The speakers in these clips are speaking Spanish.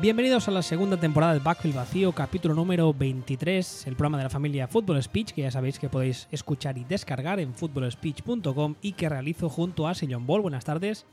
Bienvenidos a la segunda temporada de Backfield Vacío, capítulo número 23, el programa de la familia Football Speech, que ya sabéis que podéis escuchar y descargar en footballspeech.com y que realizo junto a Sillon Ball. Buenas tardes.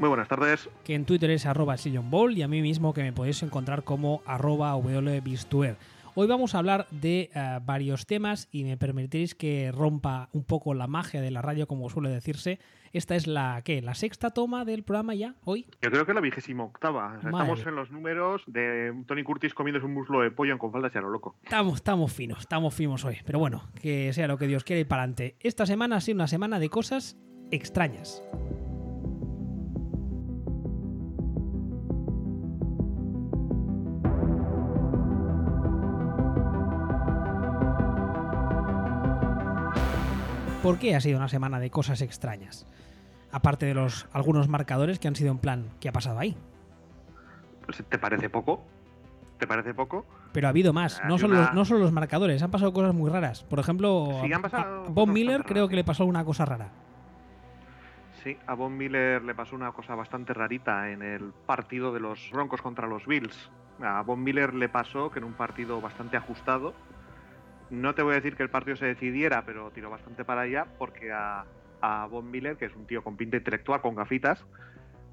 Muy buenas tardes. Que en Twitter es arroba Sillon Ball y a mí mismo que me podéis encontrar como arroba Hoy vamos a hablar de uh, varios temas y me permitiréis que rompa un poco la magia de la radio, como suele decirse. Esta es la ¿qué? ¿La sexta toma del programa ya hoy? Yo creo que la vigésima octava. O sea, estamos en los números de Tony Curtis comiendo un muslo de pollo con faldas y a lo loco. Estamos, estamos finos, estamos finos hoy. Pero bueno, que sea lo que Dios quiera y para adelante. Esta semana ha sido una semana de cosas extrañas. ¿Por qué ha sido una semana de cosas extrañas? Aparte de los algunos marcadores que han sido en plan, ¿qué ha pasado ahí? Pues, ¿Te parece poco? ¿Te parece poco? Pero ha habido más, no solo, los, no solo los marcadores, han pasado cosas muy raras. Por ejemplo, sí, pasado a Bob Miller creo que le pasó una cosa rara. Sí, a Bob Miller le pasó una cosa bastante rarita en el partido de los Broncos contra los Bills. A Bob Miller le pasó que en un partido bastante ajustado, no te voy a decir que el partido se decidiera, pero tiró bastante para allá porque a, a Von Miller, que es un tío con pinta intelectual, con gafitas,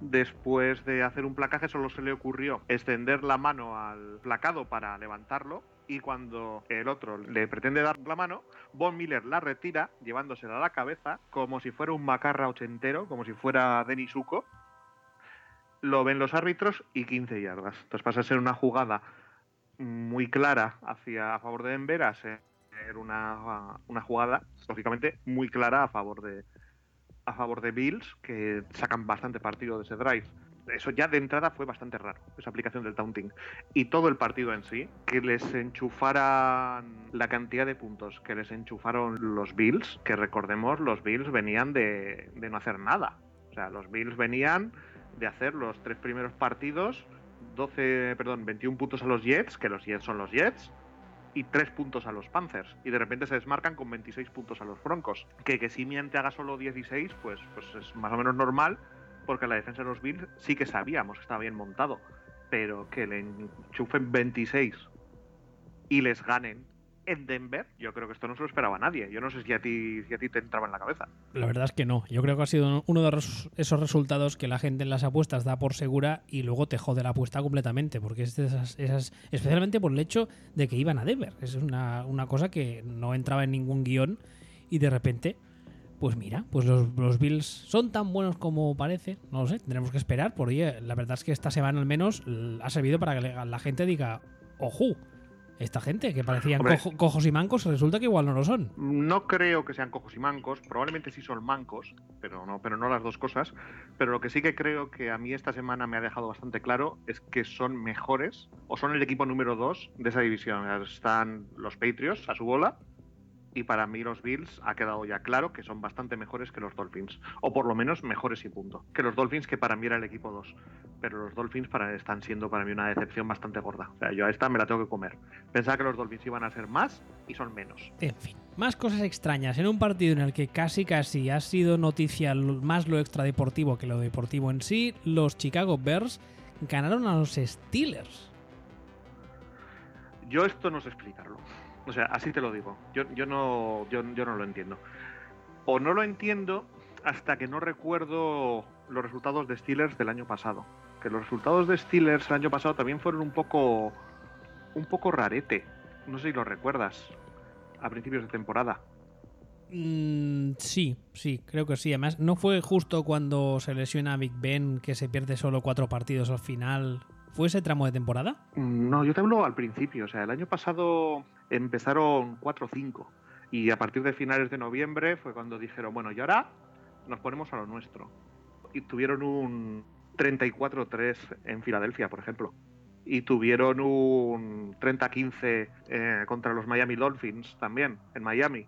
después de hacer un placaje solo se le ocurrió extender la mano al placado para levantarlo y cuando el otro le pretende dar la mano, Von Miller la retira llevándosela a la cabeza como si fuera un macarra ochentero, como si fuera Denis. Lo ven los árbitros y 15 yardas. Entonces pasa a ser una jugada muy clara hacia a favor de Denver una, una jugada lógicamente muy clara a favor de a favor de Bills que sacan bastante partido de ese drive eso ya de entrada fue bastante raro, esa aplicación del taunting. Y todo el partido en sí, que les enchufaran la cantidad de puntos que les enchufaron los Bills, que recordemos, los Bills venían de, de no hacer nada. O sea, los Bills venían de hacer los tres primeros partidos 12, perdón, 21 puntos a los Jets, que los Jets son los Jets, y 3 puntos a los Panthers. Y de repente se desmarcan con 26 puntos a los Broncos. Que que si miente haga solo 16, pues, pues es más o menos normal, porque la defensa de los Bills sí que sabíamos que estaba bien montado. Pero que le enchufen 26 y les ganen en Denver, yo creo que esto no se lo esperaba nadie. Yo no sé si a ti, si a ti te entraba en la cabeza. La verdad es que no. Yo creo que ha sido uno de esos resultados que la gente en las apuestas da por segura y luego te jode la apuesta completamente, porque es esas, esas, especialmente por el hecho de que iban a Denver. Es una, una cosa que no entraba en ningún guion y de repente pues mira, pues los, los, Bills son tan buenos como parece. No lo sé, tendremos que esperar. Porque la verdad es que esta semana al menos ha servido para que la gente diga, ojo, esta gente que parecían cojos y mancos, resulta que igual no lo son. No creo que sean cojos y mancos, probablemente sí son mancos, pero no, pero no las dos cosas. Pero lo que sí que creo que a mí esta semana me ha dejado bastante claro es que son mejores o son el equipo número dos de esa división. Están los Patriots a su bola, y para mí los Bills ha quedado ya claro que son bastante mejores que los Dolphins, o por lo menos mejores y punto, que los Dolphins que para mí era el equipo 2, pero los Dolphins para, están siendo para mí una decepción bastante gorda. O sea, yo a esta me la tengo que comer. Pensaba que los Dolphins iban a ser más y son menos. En fin, más cosas extrañas en un partido en el que casi casi ha sido noticia más lo extradeportivo que lo deportivo en sí, los Chicago Bears ganaron a los Steelers. Yo esto no sé explicarlo. O sea, así te lo digo. Yo, yo, no, yo, yo no lo entiendo. O no lo entiendo hasta que no recuerdo los resultados de Steelers del año pasado. Que los resultados de Steelers el año pasado también fueron un poco. un poco rarete. No sé si lo recuerdas. A principios de temporada. Mm, sí, sí, creo que sí. Además, ¿no fue justo cuando se lesiona a Big Ben que se pierde solo cuatro partidos al final? ¿Fue ese tramo de temporada? No, yo te hablo al principio. O sea, el año pasado empezaron 4-5 y a partir de finales de noviembre fue cuando dijeron, bueno, y ahora nos ponemos a lo nuestro. Y tuvieron un 34-3 en Filadelfia, por ejemplo. Y tuvieron un 30-15 eh, contra los Miami Dolphins también, en Miami.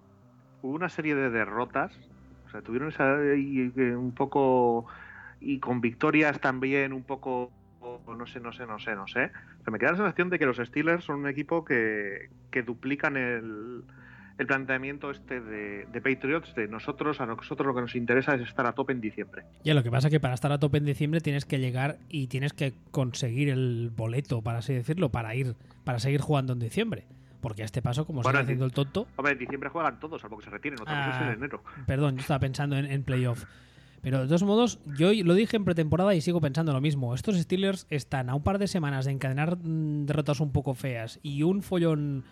Hubo una serie de derrotas, o sea, tuvieron esa, y, un poco... y con victorias también un poco no sé, no sé, no sé, no sé. me queda la sensación de que los Steelers son un equipo que, que duplican el, el planteamiento este de, de, Patriots, de nosotros, a nosotros lo que nos interesa es estar a tope en diciembre. Ya, lo que pasa es que para estar a tope en diciembre tienes que llegar y tienes que conseguir el boleto, para así decirlo, para ir, para seguir jugando en diciembre. Porque a este paso, como bueno, haciendo el tonto. Hombre, en diciembre juegan todos, salvo que se retiren, otra cosa es en ah, enero. Perdón, yo estaba pensando en, en playoff. Pero de todos modos, yo lo dije en pretemporada y sigo pensando lo mismo. Estos Steelers están a un par de semanas de encadenar mm, derrotas un poco feas y un follón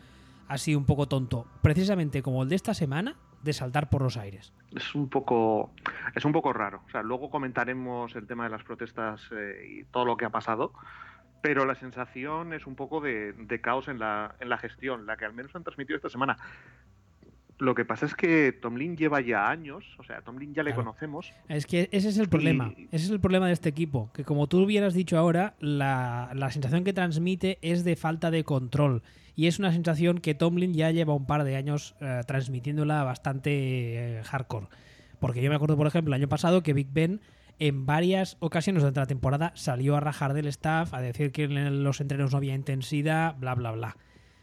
así un poco tonto, precisamente como el de esta semana, de saltar por los aires. Es un poco, es un poco raro. O sea, luego comentaremos el tema de las protestas eh, y todo lo que ha pasado, pero la sensación es un poco de, caos en la, en la gestión, la que al menos han transmitido esta semana. Lo que pasa es que Tomlin lleva ya años, o sea, Tomlin ya le conocemos. Es que ese es el problema, ese es el problema de este equipo, que como tú hubieras dicho ahora, la, la, sensación que transmite es de falta de control. Y es una sensación que Tomlin ya lleva un par de años eh, transmitiéndola bastante eh, hardcore. Porque yo me acuerdo, por ejemplo, el año pasado que Big Ben en varias ocasiones durante la temporada salió a rajar del staff, a decir que en los entrenos no había intensidad, bla, bla, bla.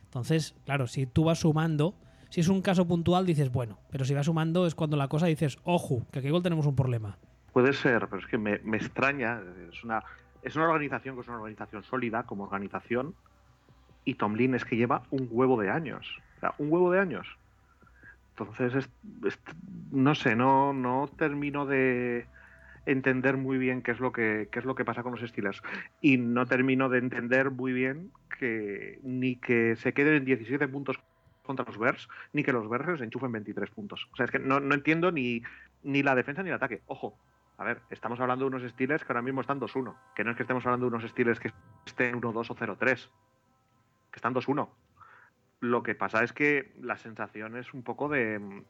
Entonces, claro, si tú vas sumando si es un caso puntual, dices, bueno, pero si va sumando es cuando la cosa dices, ojo, que aquí igual tenemos un problema. Puede ser, pero es que me, extraña. Es una, es una organización que es una organización sólida como organización y Tomlin es que lleva un huevo de años. O sea, un huevo de años. Entonces, no sé, no, no termino de entender muy bien qué es lo que qué es lo que pasa con los Steelers y no termino de entender muy bien que ni que se queden en 17 puntos contra los Bears, ni que los Bears enchufen 23 puntos. O sea, es que no, entiendo ni, ni la defensa ni el ataque. Ojo, a ver, estamos hablando de unos Steelers que ahora mismo están 2-1. Que no es que estemos hablando de unos Steelers que estén 1-2 o 0-3. Que están 2-1. Lo que pasa es que la sensación es un poco de.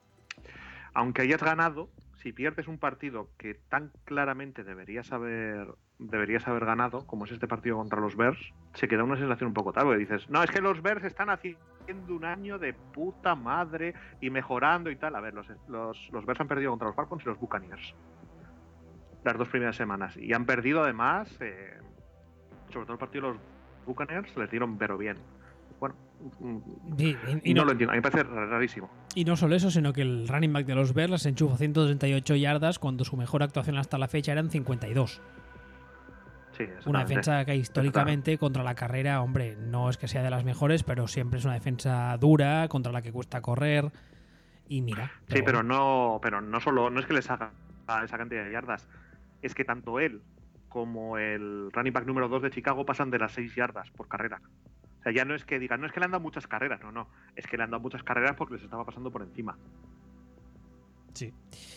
Aunque hayas ganado, si pierdes un partido que tan claramente deberías haber, deberías haber ganado, como es este partido contra los Bears, se queda una sensación un poco tarde. Dices, no, es que los Bears están haciendo un año de puta madre y mejorando y tal. A ver, los, los, los Bears han perdido contra los Falcons y los Buccaneers las dos primeras semanas. Y han perdido además, eh, sobre todo el partido de los Buccaneers, les dieron pero bien. Bueno, y, no, lo entiendo, a mí me parece rarísimo. Y no solo eso, sino que el running back de los Bears les enchufa 138 yardas cuando su mejor actuación hasta la fecha eran 52. Sí, una defensa que históricamente contra la carrera, hombre, no es que sea de las mejores, pero siempre es una defensa dura, contra la que cuesta correr. Y mira. Sí, pero no, pero no solo, no es que les haga esa cantidad de yardas, es que tanto él como el running back número 2 de Chicago pasan de las 6 yardas por carrera. O sea, ya no es que digan, no es que le han dado muchas carreras, no, no. Es que le han dado muchas carreras porque les estaba pasando por encima. Sí.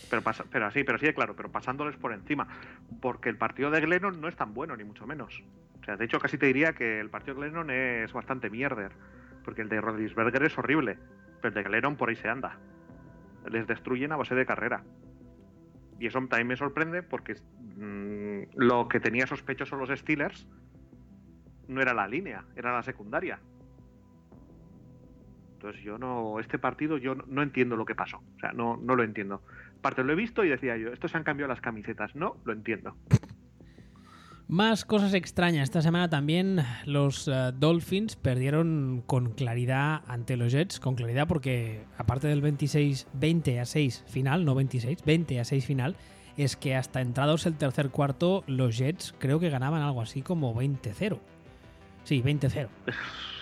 Pero, pero así, pero sí, claro, pero pasándoles por encima. Porque el partido de Glennon no es tan bueno, ni mucho menos. O sea, de hecho, casi te diría que el partido de Glennon es bastante mierder. Porque el de Rodisberger es horrible. Pero el de Glennon por ahí se anda. Les destruyen a base de carrera. Y eso también me sorprende porque mm, lo que tenía sospechoso los Steelers no era la línea, era la secundaria. Entonces yo no, este partido yo no, entiendo lo que pasó, o sea, no, no lo entiendo. Parte lo he visto y decía yo, estos se han cambiado las camisetas, no, lo entiendo. Más cosas extrañas. Esta semana también los eh, Dolphins perdieron con claridad ante los Jets. Con claridad porque aparte del 26, 20 a 6 final, no 26, 20 a 6 final, es que hasta entrados el tercer cuarto los Jets creo que ganaban algo así como 20-0. Sí, 20-0.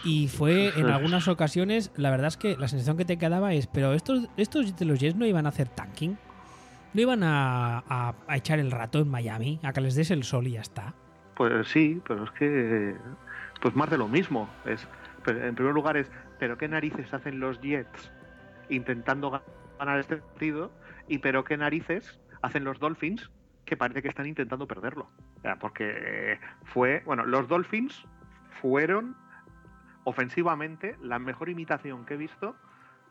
Y fue en algunas ocasiones, la verdad es que la sensación que te quedaba es, pero estos, estos de los Jets no iban a hacer tanking. No iban a, echar el rato en Miami, a que les des el sol y ya está. Pues sí, pero es que. Pues más de lo mismo. Es, en primer lugar es, ¿pero qué narices hacen los Jets intentando ganar este partido? ¿Y pero qué narices hacen los Dolphins que parece que están intentando perderlo? porque fue. Bueno, los Dolphins fueron ofensivamente la mejor imitación que he visto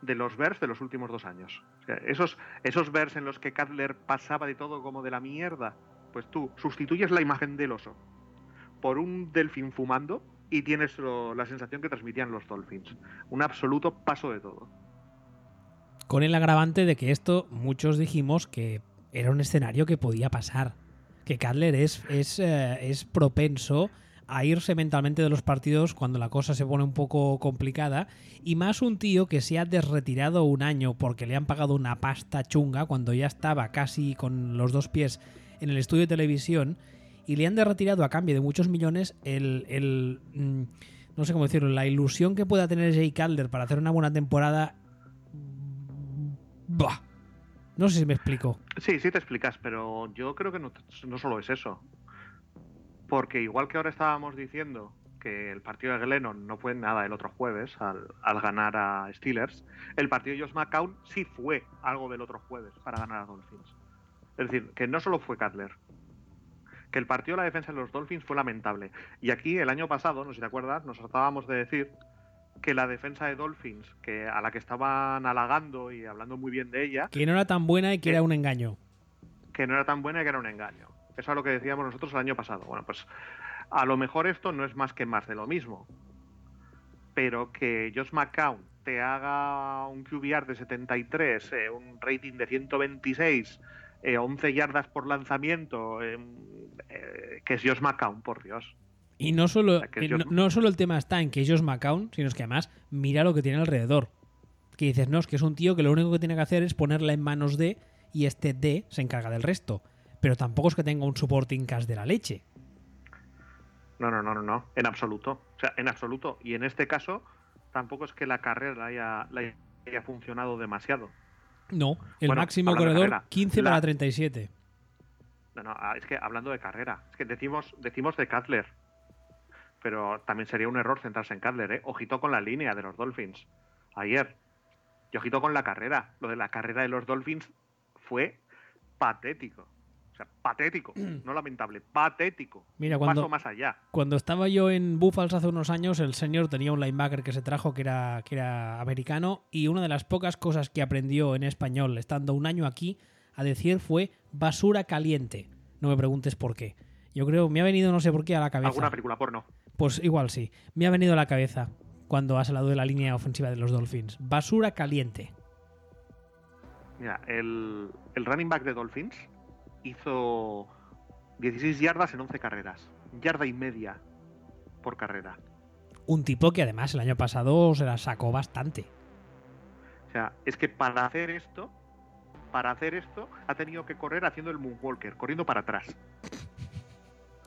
de los Bears de los últimos dos años. esos, esos Bears en los que Cutler pasaba de todo como de la mierda, pues tú sustituyes la imagen del oso por un delfín fumando y tienes la sensación que transmitían los Dolphins. Un absoluto paso de todo. Con el agravante de que esto muchos dijimos que era un escenario que podía pasar. Que Cutler es, es, eh, es propenso a irse mentalmente de los partidos cuando la cosa se pone un poco complicada. Y más un tío que se ha desretirado un año porque le han pagado una pasta chunga cuando ya estaba casi con los dos pies en el estudio de televisión y le han retirado a cambio de muchos millones el, el mm, no sé cómo decirlo, la ilusión que pueda tener Jay Calder para hacer una buena temporada. Bah. No sé si me explico. Sí, sí te explicas, pero yo creo que no, no solo es eso. Porque igual que ahora estábamos diciendo que el partido de Glennon no fue nada el otro jueves al, al, ganar a Steelers, el partido de Josh McCown sí fue algo del otro jueves para ganar a Dolphins. Es decir, que no solo fue Cutler, que el partido de la defensa de los Dolphins fue lamentable. Y aquí el año pasado, no sé si te acuerdas, nos tratábamos de decir que la defensa de Dolphins, que a la que estaban halagando y hablando muy bien de ella, que no era tan buena y que, que era un engaño. Que no era tan buena y que era un engaño. Eso es lo que decíamos nosotros el año pasado. Bueno, pues a lo mejor esto no es más que más de lo mismo. Pero que Josh McCown te haga un QBR de 73, eh, un rating de 126, eh, 11 yardas por lanzamiento, eh, que es Josh McCown, por Dios. Y no solo, o sea, Josh... no, no, solo el tema está en que es Josh McCown, sino es que además mira lo que tiene alrededor. Que dices, no, es que es un tío que lo único que tiene que hacer es ponerla en manos de y este D se encarga del resto pero tampoco es que tenga un supporting cast de la leche. No, no, no, no, no, en absoluto. O sea, en absoluto. Y en este caso, tampoco es que la carrera haya, la haya funcionado demasiado. No, el bueno, máximo corredor carrera, 15 la... para 37. No, no, es que hablando de carrera, es que decimos, decimos de Cutler, pero también sería un error centrarse en Cutler, ¿eh? Ojito con la línea de los Dolphins. Ayer. Y ojito con la carrera. Lo de la carrera de los Dolphins fue patético sea, patético, no lamentable, patético. Mira, cuando, paso más allá. Cuando estaba yo en Buffalo hace unos años, el señor tenía un linebacker que se trajo que era, que era americano y una de las pocas cosas que aprendió en español estando un año aquí a decir fue basura caliente. No me preguntes por qué. Yo creo, me ha venido no sé por qué a la cabeza. ¿Alguna película porno? Pues igual sí. Me ha venido a la cabeza cuando has hablado de la línea ofensiva de los Dolphins. Basura caliente. Mira, el, el running back de Dolphins hizo 16 yardas en 11 carreras. Yarda y media por carrera. Un tipo que además el año pasado se la sacó bastante. O sea, es que para hacer esto, para hacer esto, ha tenido que correr haciendo el Moonwalker, corriendo para atrás.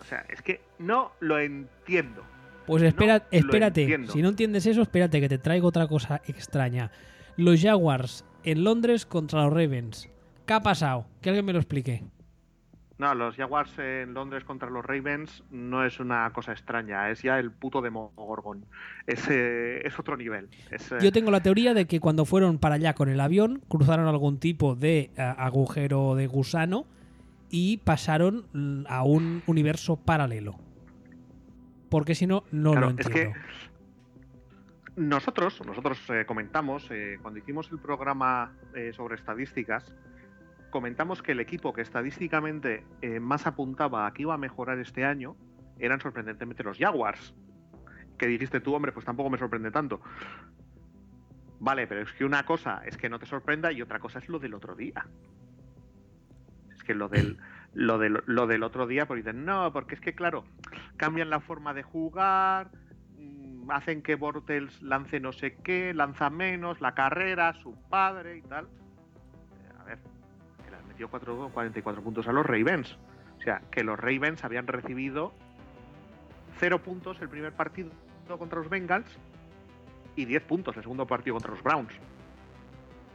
O sea, es que no lo entiendo. Pues espera, no espérate, si no entiendes eso, espérate que te traigo otra cosa extraña. Los Jaguars en Londres contra los Ravens. ¿Qué ha pasado? Que alguien me lo explique. No, los Jaguars en Londres contra los Ravens no es una cosa extraña, es ya el puto Demogorgon. Es, eh, es otro nivel. Es, eh... Yo tengo la teoría de que cuando fueron para allá con el avión, cruzaron algún tipo de uh, agujero de gusano y pasaron mm, a un universo paralelo. Porque si no, no claro, lo entiendo. Es que nosotros, nosotros eh, comentamos, eh, cuando hicimos el programa eh, sobre estadísticas, comentamos que el equipo que estadísticamente eh, más apuntaba a que iba a mejorar este año eran sorprendentemente los Jaguars. Que dijiste tú, hombre, pues tampoco me sorprende tanto. Vale, pero es que una cosa es que no te sorprenda y otra cosa es lo del otro día. Es que lo del, lo del, lo del otro día, porque dicen, no, porque es que, claro, cambian la forma de jugar, mmm, hacen que Bortels lance no sé qué, lanza menos, la carrera, su padre y tal metió 4, 44 puntos a los Ravens. O sea, que los Ravens habían recibido 0 puntos el primer partido contra los Bengals y 10 puntos el segundo partido contra los Browns.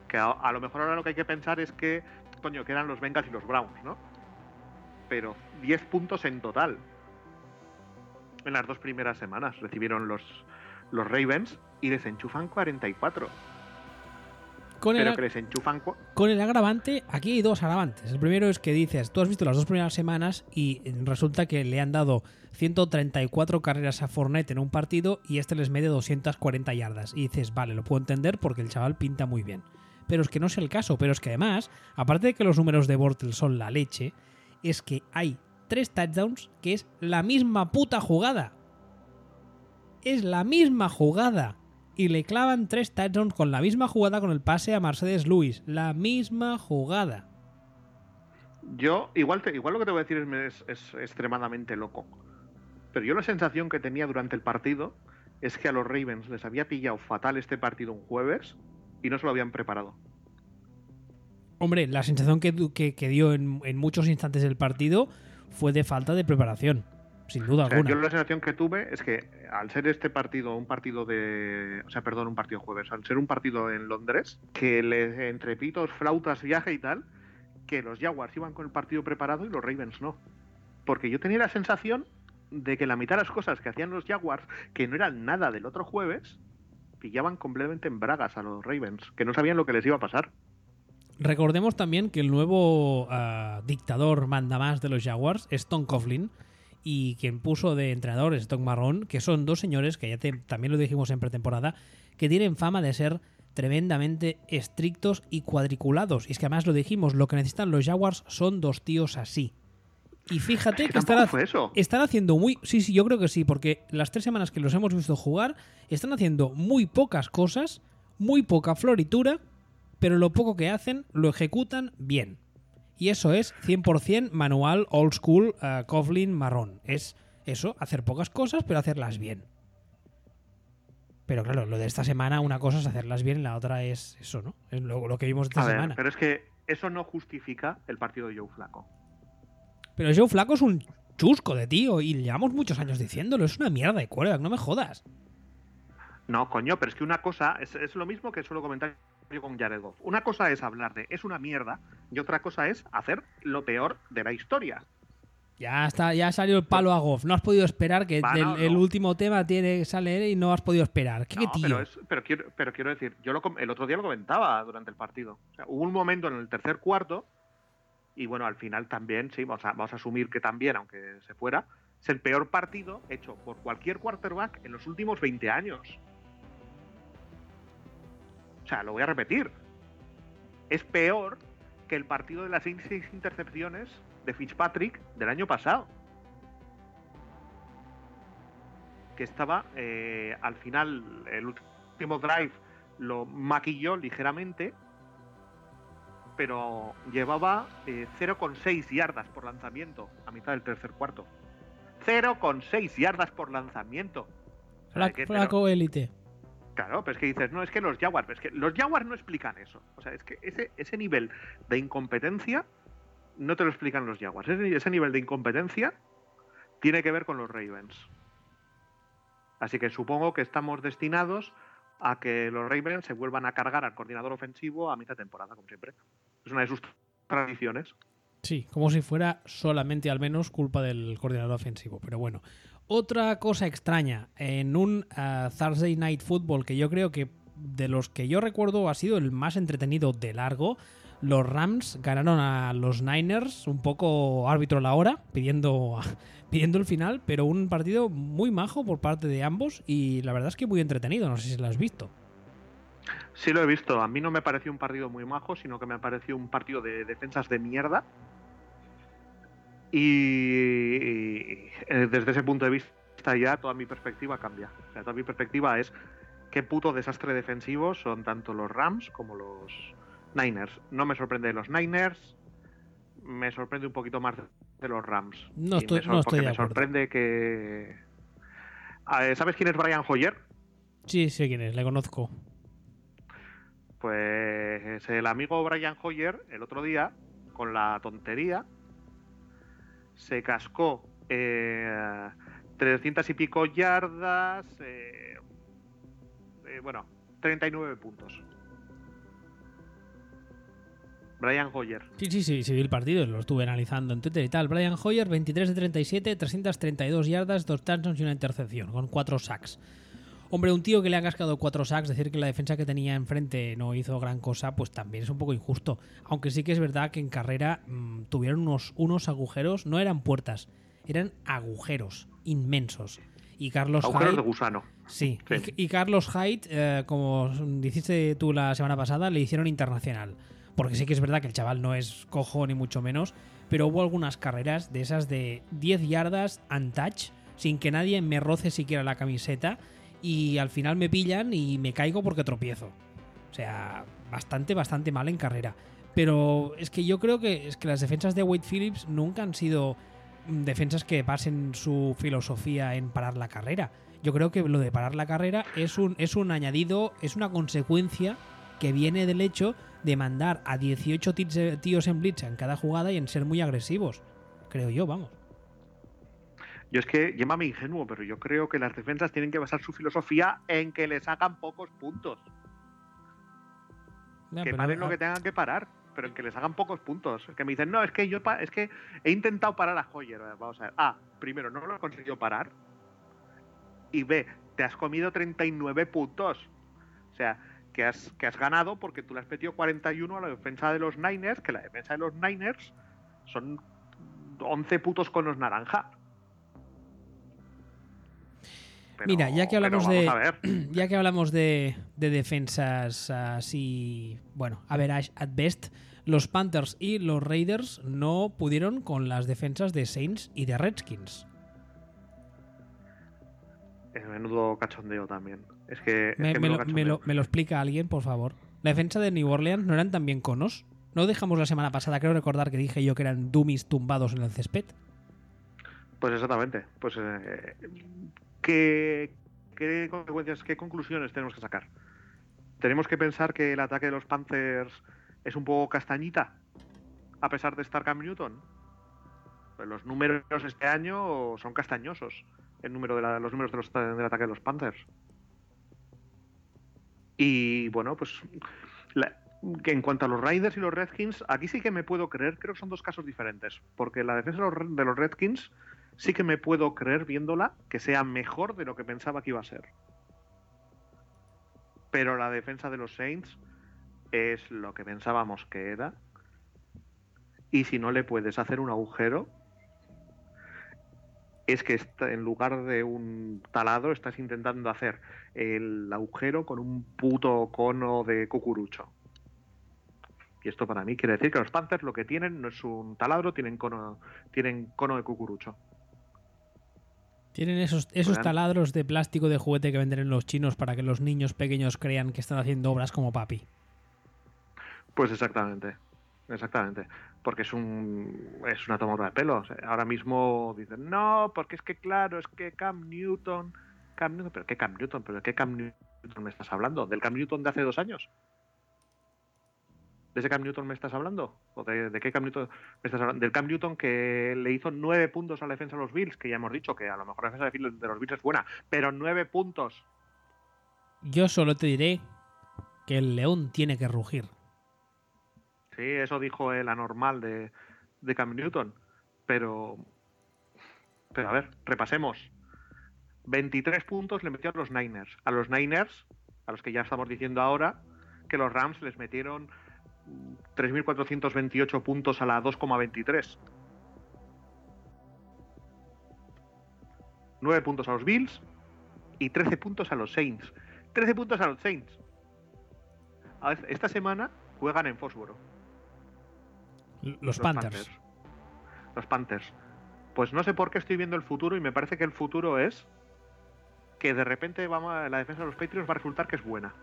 Que a, a, lo mejor ahora lo que hay que pensar es que, coño, que eran los Bengals y los Browns, ¿no? Pero 10 puntos en total. En las dos primeras semanas recibieron los, los Ravens y les enchufan 44. Con pero el, que les enchufan. Con el agravante, aquí hay dos agravantes. El primero es que dices, tú has visto las dos primeras semanas y resulta que le han dado 134 carreras a Fortnite en un partido y este les mete 240 yardas. Y dices, vale, lo puedo entender porque el chaval pinta muy bien. Pero es que no es el caso. Pero es que además, aparte de que los números de Bortles son la leche, es que hay tres touchdowns que es la misma puta jugada. Es la misma jugada y le clavan tres touchdowns con la misma jugada con el pase a Mercedes Lewis. La misma jugada. Yo, igual, te, igual lo que te voy a decir es, es, es extremadamente loco. pero yo la sensación que tenía durante el partido es que a los Ravens les había pillado fatal este partido un jueves y no se lo habían preparado. Hombre, la sensación que, que, dio en, muchos instantes del partido fue de falta de preparación, sin duda alguna. Yo la sensación que tuve es que al ser este partido un partido de. O sea, perdón, un partido jueves, al ser un partido en Londres, que le, entre pitos, flautas, viaje y tal, que los Jaguars iban con el partido preparado y los Ravens no. Porque yo tenía la sensación de que la mitad de las cosas que hacían los Jaguars, que no eran nada del otro jueves, pillaban completamente en bragas a los Ravens, que no sabían lo que les iba a pasar. Recordemos también que el nuevo uh, dictador mandamás de los Jaguars es Tom Coughlin y quien puso de entrenador es Tom Marrón, que son dos señores que ya también lo dijimos en pretemporada, que tienen fama de ser tremendamente estrictos y cuadriculados. Y es que además lo dijimos, lo que necesitan los Jaguars son dos tíos así. Y fíjate que, están, están, haciendo muy. Sí, sí, yo creo que sí, porque las tres semanas que los hemos visto jugar, están haciendo muy pocas cosas, muy poca floritura, pero lo poco que hacen lo ejecutan bien. Y eso es 100% manual, old school, uh, Coughlin marrón. Es eso, hacer pocas cosas, pero hacerlas bien. Pero claro, lo de esta semana, una cosa es hacerlas bien la otra es eso, ¿no? Es lo, que vimos esta semana. Pero es que eso no justifica el partido de Joe Flaco. Pero Joe Flaco es un chusco de tío y llevamos muchos años diciéndolo. Es una mierda de cuerda, no me jodas. No, coño, pero es que una cosa es, es lo mismo que suelo comentar con Jared Goff. Una cosa es hablar de es una mierda y otra cosa es hacer lo peor de la historia. Ya está, ya salió el palo a Goff. No has podido esperar que el último tema tiene que salir y no has podido esperar. ¿Qué tío? Pero, quiero, decir, yo el otro día lo comentaba durante el partido. hubo un momento en el tercer cuarto y bueno, al final también, sí, vamos a, vamos a asumir que también, aunque se fuera, es el peor partido hecho por cualquier quarterback en los últimos 20 años. O sea, lo voy a repetir. Es peor que el partido de las seis intercepciones de Fitzpatrick del año pasado. Que estaba eh, al final, el último drive lo maquilló ligeramente, pero llevaba 0,6 eh, yardas por lanzamiento a mitad del tercer cuarto. 0,6 yardas por lanzamiento. Flaco élite. Claro, pero es que dices, no, es que los Jaguars, es que los Jaguars no explican eso. O sea, es que ese, ese nivel de incompetencia no te lo explican los Jaguars. Ese, nivel de incompetencia tiene que ver con los Ravens. Así que supongo que estamos destinados a que los Ravens se vuelvan a cargar al coordinador ofensivo a mitad de temporada, como siempre. Es una de sus tradiciones. Sí, como si fuera solamente al menos culpa del coordinador ofensivo. Pero bueno, otra cosa extraña, en un uh, Thursday Night Football que yo creo que de los que yo recuerdo ha sido el más entretenido de largo, los Rams ganaron a los Niners, un poco árbitro a la hora, pidiendo, pidiendo el final, pero un partido muy majo por parte de ambos y la verdad es que muy entretenido, no sé si lo has visto. Sí lo he visto, a mí no me pareció un partido muy majo, sino que me pareció un partido de defensas de mierda y, eh, desde ese punto de vista ya toda mi perspectiva cambia. O sea, toda mi perspectiva es qué puto desastre defensivo son tanto los Rams como los Niners. No me sorprende de los Niners, me sorprende un poquito más de los Rams. No estoy, me, no estoy me sorprende que... ¿Sabes quién es Brian Hoyer? Sí, sé quién es, le conozco. Pues el amigo Brian Hoyer el otro día, con la tontería se cascó eh, 300 y pico yardas, eh, eh, bueno, 39 puntos. Brian Hoyer. Sí, sí, sí, sí, vi el partido, lo estuve analizando en Twitter y tal. Brian Hoyer, 23 de 37, 332 yardas, dos touchdowns y una intercepción, con cuatro sacks. Hombre, un tío que le ha cascado cuatro sacks, decir que la defensa que tenía enfrente no hizo gran cosa, pues también es un poco injusto. Aunque sí que es verdad que en carrera mm, tuvieron unos, unos agujeros, no eran puertas, eran agujeros inmensos. Y Carlos Agujeros de gusano. Sí. Y, Carlos Hyde, eh, como dijiste tú la semana pasada, le hicieron internacional. Porque sí que es verdad que el chaval no es cojo ni mucho menos, pero hubo algunas carreras de esas de 10 yardas untouch, sin que nadie me roce siquiera la camiseta y al final me pillan y me caigo porque tropiezo. O sea, bastante, bastante mal en carrera. Pero es que yo creo que, es que las defensas de Wade Phillips nunca han sido defensas que basen su filosofía en parar la carrera. Yo creo que lo de parar la carrera es un, es un añadido, es una consecuencia que viene del hecho de mandar a 18 tíos en blitz en cada jugada y en ser muy agresivos. Creo yo, vamos. Yo es que, llámame ingenuo, pero yo creo que las defensas tienen que basar su filosofía en que les hagan pocos puntos. que paren lo que tengan que parar, pero en que les hagan pocos puntos. Que me dicen, no, es que yo es que he intentado parar a Hoyer. Vamos a ver. A, primero, no lo he conseguido parar. Y B, te has comido 39 puntos. O sea, que has, que has ganado porque tú le has metido 41 a la defensa de los Niners, que la defensa de los Niners son 11 putos con los naranja. Mira, ya que hablamos de ya que hablamos de, defensas así, bueno, a ver, at best, los Panthers y los Raiders no pudieron con las defensas de Saints y de Redskins. Es menudo cachondeo también. Es que, me, lo, explica alguien, por favor. La defensa de New Orleans no eran también conos. ¿No dejamos la semana pasada, creo recordar que dije yo que eran dummies tumbados en el césped? Pues exactamente. Pues eh, ¿qué, consecuencias, qué conclusiones tenemos que sacar? ¿Tenemos que pensar que el ataque de los Panthers es un poco castañita, a pesar de estar Cam Newton? Pues los números este año son castañosos, el número de los números del ataque de los Panthers. Y bueno, pues que en cuanto a los Raiders y los Redskins, aquí sí que me puedo creer, creo que son dos casos diferentes, porque la defensa de los Redskins sí que me puedo creer viéndola que sea mejor de lo que pensaba que iba a ser. Pero la defensa de los Saints es lo que pensábamos que era. Y si no le puedes hacer un agujero, es que en lugar de un taladro estás intentando hacer el agujero con un puto cono de cucurucho. Y esto para mí quiere decir que los Panthers lo que tienen no es un taladro, tienen cono, tienen cono de cucurucho. Tienen esos, esos taladros de plástico de juguete que venden en los chinos para que los niños pequeños crean que están haciendo obras como papi. Pues exactamente, exactamente. Porque es un es una tomadura de pelo. ahora mismo dicen, no, porque es que claro, es que Cam Newton, Cam Newton, pero ¿qué Cam Newton? ¿Pero qué Cam Newton me estás hablando? ¿Del Cam Newton de hace dos años? ¿De ese Cam Newton me estás hablando? ¿O de, qué Cam Newton me estás hablando? Del Cam Newton que le hizo nueve puntos a la defensa de los Bills, que ya hemos dicho que a lo mejor la defensa de los Bills es buena, pero nueve puntos. Yo solo te diré que el león tiene que rugir. Sí, eso dijo el anormal de, de Cam Newton. Pero, pero a ver, repasemos. 23 puntos le metió a los Niners. A los Niners, a los que ya estamos diciendo ahora, que los Rams les metieron 3.428 puntos a la 2,23. 9 puntos a los Bills y 13 puntos a los Saints. 13 puntos a los Saints. Esta semana juegan en Fósforo. Los, Panthers. Los Panthers. Pues no sé por qué estoy viendo el futuro y me parece que el futuro es que de repente vamos a, la defensa de los Patriots va a resultar que es buena.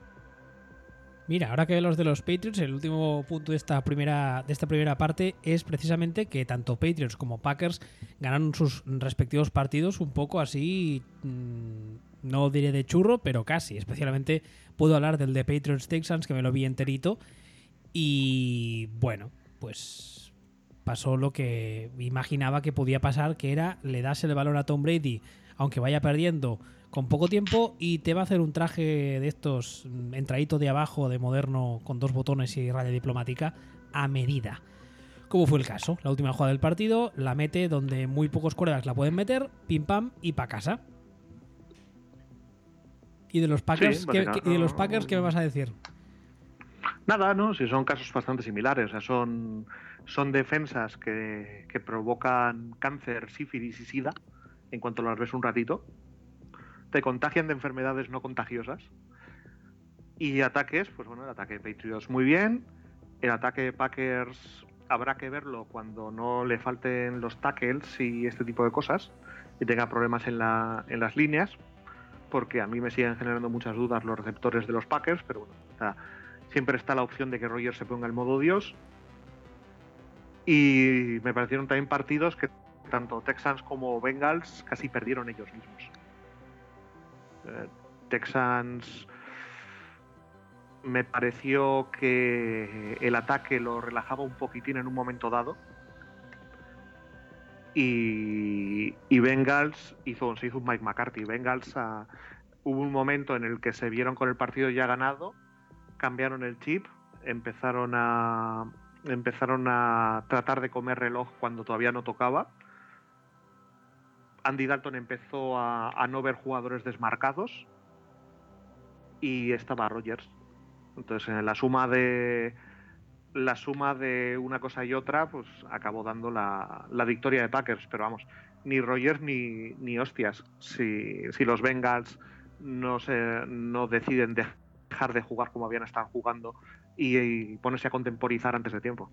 Mira, ahora que los de los Patriots, el último punto de esta primera, de esta primera parte es precisamente que tanto Patriots como Packers ganaron sus respectivos partidos un poco así, mm, no diré de churro, pero casi. Especialmente puedo hablar del de Patriots Texans, que me lo vi enterito. Y bueno, pues pasó lo que imaginaba que podía pasar, que era le das el balón a Tom Brady, aunque vaya perdiendo con poco tiempo y te va a hacer un traje de estos mm, entradito de abajo, de moderno, con dos botones y raya diplomática, a medida. Como fue el caso, la última jugada del partido la mete donde muy pocos corebacks la pueden meter, pim pam y pa' casa. ¿Y de los Packers, ¿qué, de los Packers qué me vas a decir? Nada, ¿no? Si son casos bastante similares. O sea, son, son defensas que, que provocan cáncer, sífilis y sida en cuanto las ves un ratito te contagian de enfermedades no contagiosas. Y ataques, pues bueno, el ataque de Patriots muy bien. El ataque de Packers habrá que verlo cuando no le falten los tackles y este tipo de cosas y tenga problemas en, la, en las líneas, porque a mí me siguen generando muchas dudas los receptores de los Packers, pero bueno, siempre está la opción de que Rogers se ponga el modo Dios. Y me parecieron también partidos que tanto Texans como Bengals casi perdieron ellos mismos. Eh, Texans me pareció que el ataque lo relajaba un poquitín en un momento dado. Y, y Bengals hizo, se hizo Mike McCarthy. Bengals ah, hubo un momento en el que se vieron con el partido ya ganado, cambiaron el chip, empezaron a, empezaron a tratar de comer reloj cuando todavía no tocaba. Andy Dalton empezó a, no ver jugadores desmarcados y estaba Rogers. Entonces, en la suma de la suma de una cosa y otra, pues acabó dando la, la victoria de Packers. Pero vamos, ni Rogers ni, ni hostias. Si, si los Bengals no, se, no deciden dejar de jugar como habían estado jugando y ponerse a contemporizar antes de tiempo.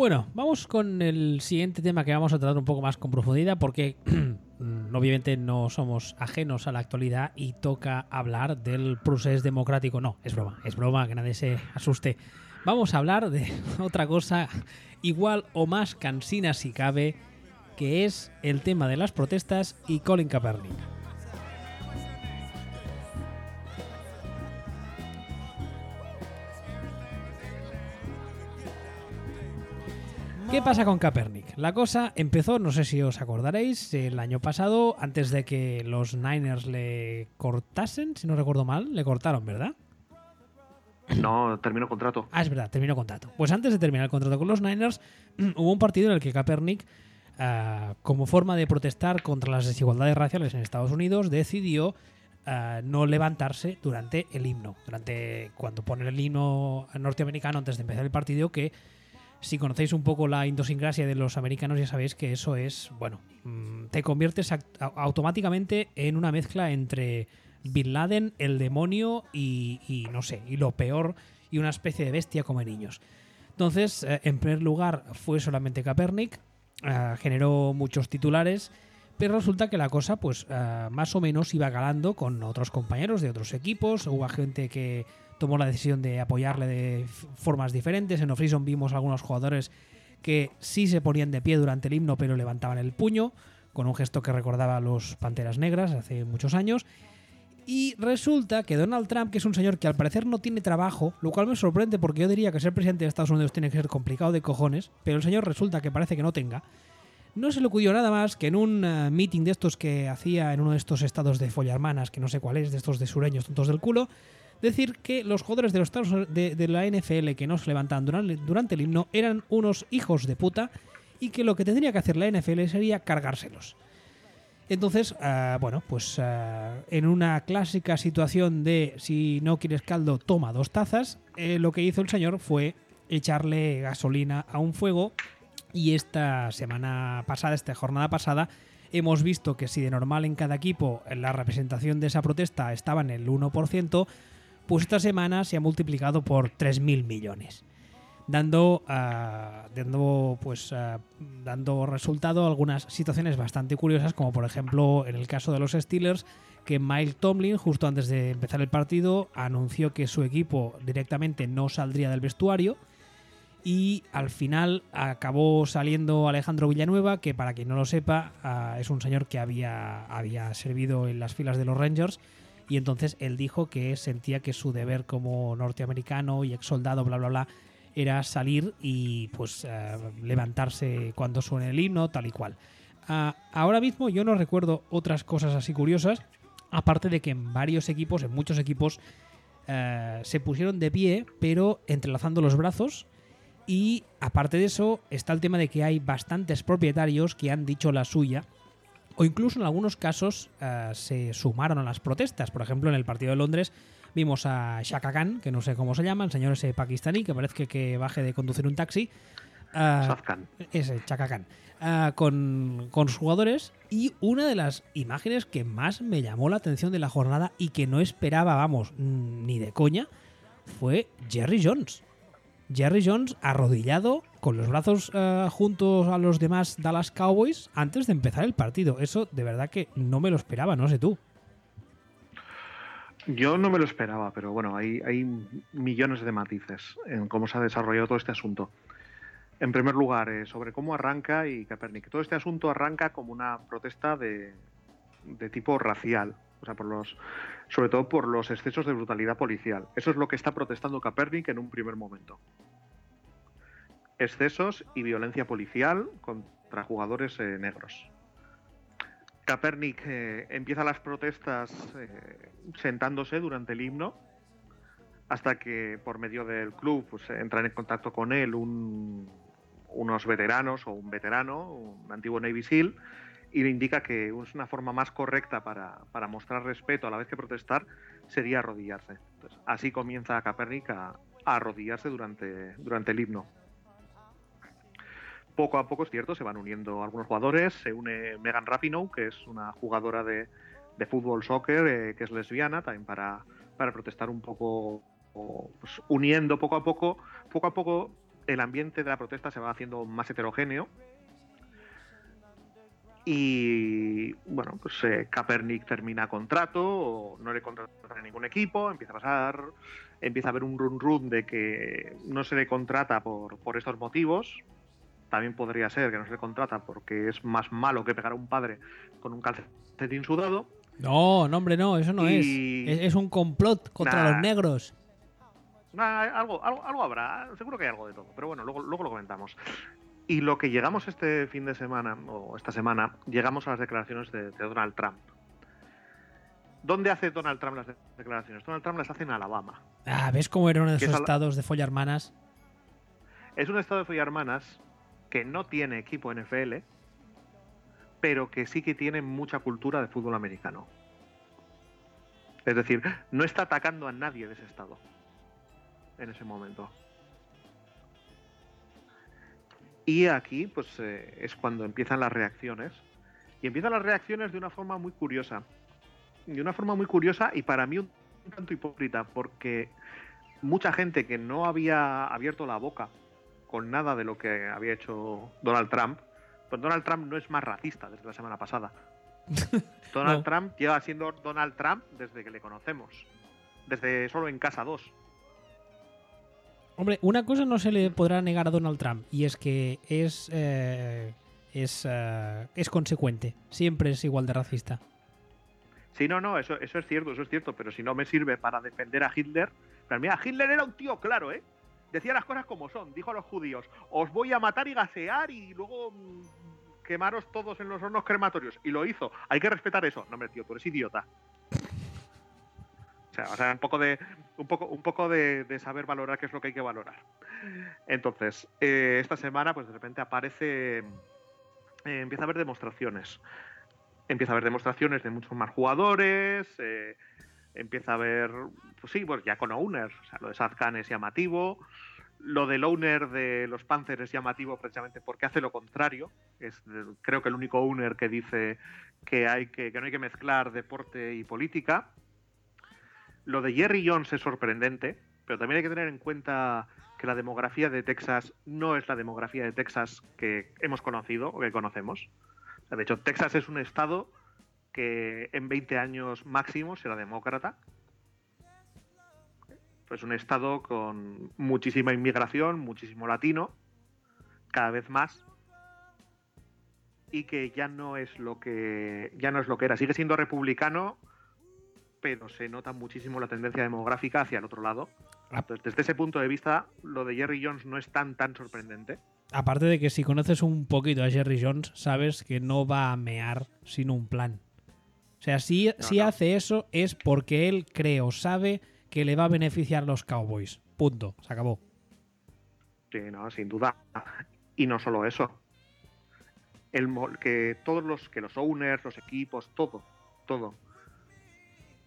Bueno, vamos con el siguiente tema que vamos a tratar un poco más con profundidad porque obviamente no somos ajenos a la actualidad y toca hablar del proceso democrático. No, es broma, es broma, que nadie se asuste. Vamos a hablar de otra cosa igual o más cansina si cabe, que es el tema de las protestas y Colin Kaepernick. ¿Qué pasa con Kaepernick? La cosa empezó, no sé si os acordaréis, el año pasado, antes de que los Niners le cortasen, si no recuerdo mal, le cortaron, ¿verdad? No, terminó contrato. Ah, es verdad, terminó contrato. Pues antes de terminar el contrato con los Niners, hubo un partido en el que Kaepernick, uh, como forma de protestar contra las desigualdades raciales en Estados Unidos, decidió uh, no levantarse durante el himno. Durante cuando ponen el himno norteamericano antes de empezar el partido, que si conocéis un poco la idiosincrasia de los americanos, ya sabéis que eso es, bueno, mm, te conviertes automáticamente en una mezcla entre Bin Laden, el demonio y, no sé, y lo peor, y una especie de bestia como niños. Entonces, eh, en primer lugar, fue solamente Kaepernick, eh, generó muchos titulares, pero resulta que la cosa, pues, eh, más o menos iba galando con otros compañeros de otros equipos, hubo gente que tomó la decisión de apoyarle de formas diferentes. En Offrison vimos algunos jugadores que sí se ponían de pie durante el himno, pero levantaban el puño, con un gesto que recordaba a los Panteras Negras hace muchos años. Y resulta que Donald Trump, que es un señor que al parecer no tiene trabajo, lo cual me sorprende porque yo diría que ser presidente de Estados Unidos tiene que ser complicado de cojones, pero el señor resulta que parece que no tenga. No se le ocurrió nada más que en un uh, meeting de estos que hacía en uno de estos estados de follarmanas, que no sé cuál es, de estos de sureños tontos del culo, decir que los jugadores de los Estados de, la NFL que no se levantaban durante, el himno eran unos hijos de puta y que lo que tendría que hacer la NFL sería cargárselos. Entonces, uh, bueno, pues uh, en una clásica situación de si no quieres caldo, toma dos tazas, eh, lo que hizo el señor fue echarle gasolina a un fuego y esta semana pasada, esta jornada pasada, hemos visto que si de normal en cada equipo la representación de esa protesta estaba en el 1%, pues esta semana se ha multiplicado por 3.000 millones, dando, uh, dando, pues, uh, dando resultado a algunas situaciones bastante curiosas, como por ejemplo en el caso de los Steelers, que Mike Tomlin, justo antes de empezar el partido, anunció que su equipo directamente no saldría del vestuario. Y al final acabó saliendo Alejandro Villanueva, que para quien no lo sepa, uh, es un señor que había, había servido en las filas de los Rangers y entonces él dijo que sentía que su deber como norteamericano y ex soldado, bla, bla, bla, era salir y pues uh, levantarse cuando suene el himno, tal y cual. Uh, ahora mismo yo no recuerdo otras cosas así curiosas, aparte de que en varios equipos, en muchos equipos, uh, se pusieron de pie, pero entrelazando los brazos. Y aparte de eso, está el tema de que hay bastantes propietarios que han dicho la suya o incluso en algunos casos uh, se sumaron a las protestas. Por ejemplo, en el partido de Londres vimos a Shaka Khan, que no sé cómo se llama, el señor ese pakistaní, que parece que, que baje de conducir un taxi. Uh, ese, Chaka Khan. Uh, con, con sus jugadores y una de las imágenes que más me llamó la atención de la jornada y que no esperaba, vamos, ni de coña, fue Jerry Jones. Jerry Jones arrodillado con los brazos uh, juntos a los demás Dallas Cowboys antes de empezar el partido. Eso de verdad que no me lo esperaba, no sé tú. Yo no me lo esperaba, pero bueno, hay, hay millones de matices en cómo se ha desarrollado todo este asunto. En primer lugar, eh, sobre cómo arranca y Kaepernick. Todo este asunto arranca como una protesta de, de tipo racial, o sea, por los, sobre todo por los excesos de brutalidad policial. Eso es lo que está protestando Kaepernick en un primer momento. Excesos y violencia policial contra jugadores eh, negros. Kaepernick eh, empieza las protestas eh, sentándose durante el himno hasta que por medio del club pues, entran en contacto con él unos veteranos o un veterano, un antiguo Navy SEAL, y le indica que una forma más correcta para, mostrar respeto a la vez que protestar sería arrodillarse. así comienza Kaepernick a, arrodillarse durante, durante el himno. Poco a poco, es cierto, se van uniendo algunos jugadores. Se une Megan Rapinoe, que es una jugadora de, fútbol soccer, eh, que es lesbiana, también para, para protestar un poco, pues, uniendo poco a poco. Poco a poco el ambiente de la protesta se va haciendo más heterogéneo y bueno, pues eh, Kaepernick termina contrato, no le contrata a ningún equipo, empieza a pasar, empieza a haber un run run de que no se le contrata por, por estos motivos. También podría ser que no se le contrata porque es más malo que pegar a un padre con un calcetín sudado. No, no, hombre, no, eso no es. es. un complot contra los negros. algo, algo, algo, habrá, seguro que hay algo de todo, pero bueno, luego, luego lo comentamos. Y lo que llegamos este fin de semana, o esta semana, llegamos a las declaraciones de, Donald Trump. ¿Dónde hace Donald Trump las declaraciones? Donald Trump las hace en Alabama. Ah, ¿ves cómo era uno de esos estados de follarmanas? Es un estado de follarmanas que no tiene equipo NFL, pero que sí que tiene mucha cultura de fútbol americano. Es decir, no está atacando a nadie de ese estado en ese momento. Y aquí, pues, eh, es cuando empiezan las reacciones. Y empiezan las reacciones de una forma muy curiosa. De una forma muy curiosa y para mí un tanto hipócrita, porque mucha gente que no había abierto la boca con nada de lo que había hecho Donald Trump, pues Donald Trump no es más racista desde la semana pasada. Donald Trump lleva siendo Donald Trump desde que le conocemos. Desde solo en casa 2. Hombre, una cosa no se le podrá negar a Donald Trump y es que es eh, es, eh, es consecuente. Siempre es igual de racista. Sí, no, no, eso, eso es cierto, eso es cierto, pero si no me sirve para defender a Hitler, pero mira, Hitler era un tío claro, ¿eh? Decía las cosas como son, dijo a los judíos, os voy a matar y gasear y luego mm, quemaros todos en los hornos crematorios. Y lo hizo. Hay que respetar eso. No, hombre, tío, tú eres idiota. O sea, un poco de un poco, un poco de, saber valorar qué es lo que hay que valorar. Entonces, eh, esta semana, pues de repente aparece, eh, empieza a haber demostraciones. Empieza a haber demostraciones de muchos más jugadores. Eh, empieza a haber, pues sí, pues ya con owners. O sea, lo de Sazkan es llamativo. Lo del owner de los Panthers es llamativo precisamente porque hace lo contrario. Es creo que el único owner que dice que, hay que, que no hay que mezclar deporte y política. Lo de Jerry Jones es sorprendente, pero también hay que tener en cuenta que la demografía de Texas no es la demografía de Texas que hemos conocido o que conocemos. De hecho, Texas es un estado que en 20 años máximo será demócrata. Es un estado con muchísima inmigración, muchísimo latino, cada vez más, y que ya no es lo que ya no es lo que era. Sigue siendo republicano, pero se nota muchísimo la tendencia demográfica hacia el otro lado. Ah. Entonces, desde ese punto de vista, lo de Jerry Jones no es tan tan sorprendente. Aparte de que si conoces un poquito a Jerry Jones, sabes que no va a mear sin un plan. O sea, si, si hace eso es porque él cree o sabe que le va a beneficiar a los Cowboys. Punto. Se acabó. Sí, no, sin duda. Y no solo eso. El, que todos los, que los owners, los equipos, todo, todo,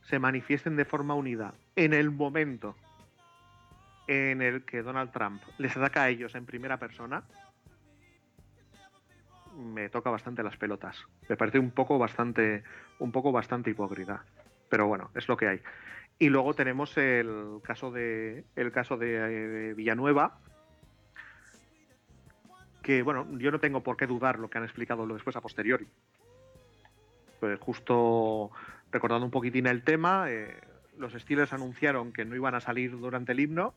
se manifiesten de forma unida en el momento en el que Donald Trump les ataca a ellos en primera persona, me toca bastante las pelotas. Me parece un poco bastante, un poco bastante hipócrita. Pero bueno, es lo que hay. Y luego tenemos el caso de, el caso de, eh, Villanueva, que bueno, yo no tengo por qué dudar lo que han explicado después a posteriori. Pues justo recordando un poquitín el tema, eh, los Steelers anunciaron que no iban a salir durante el himno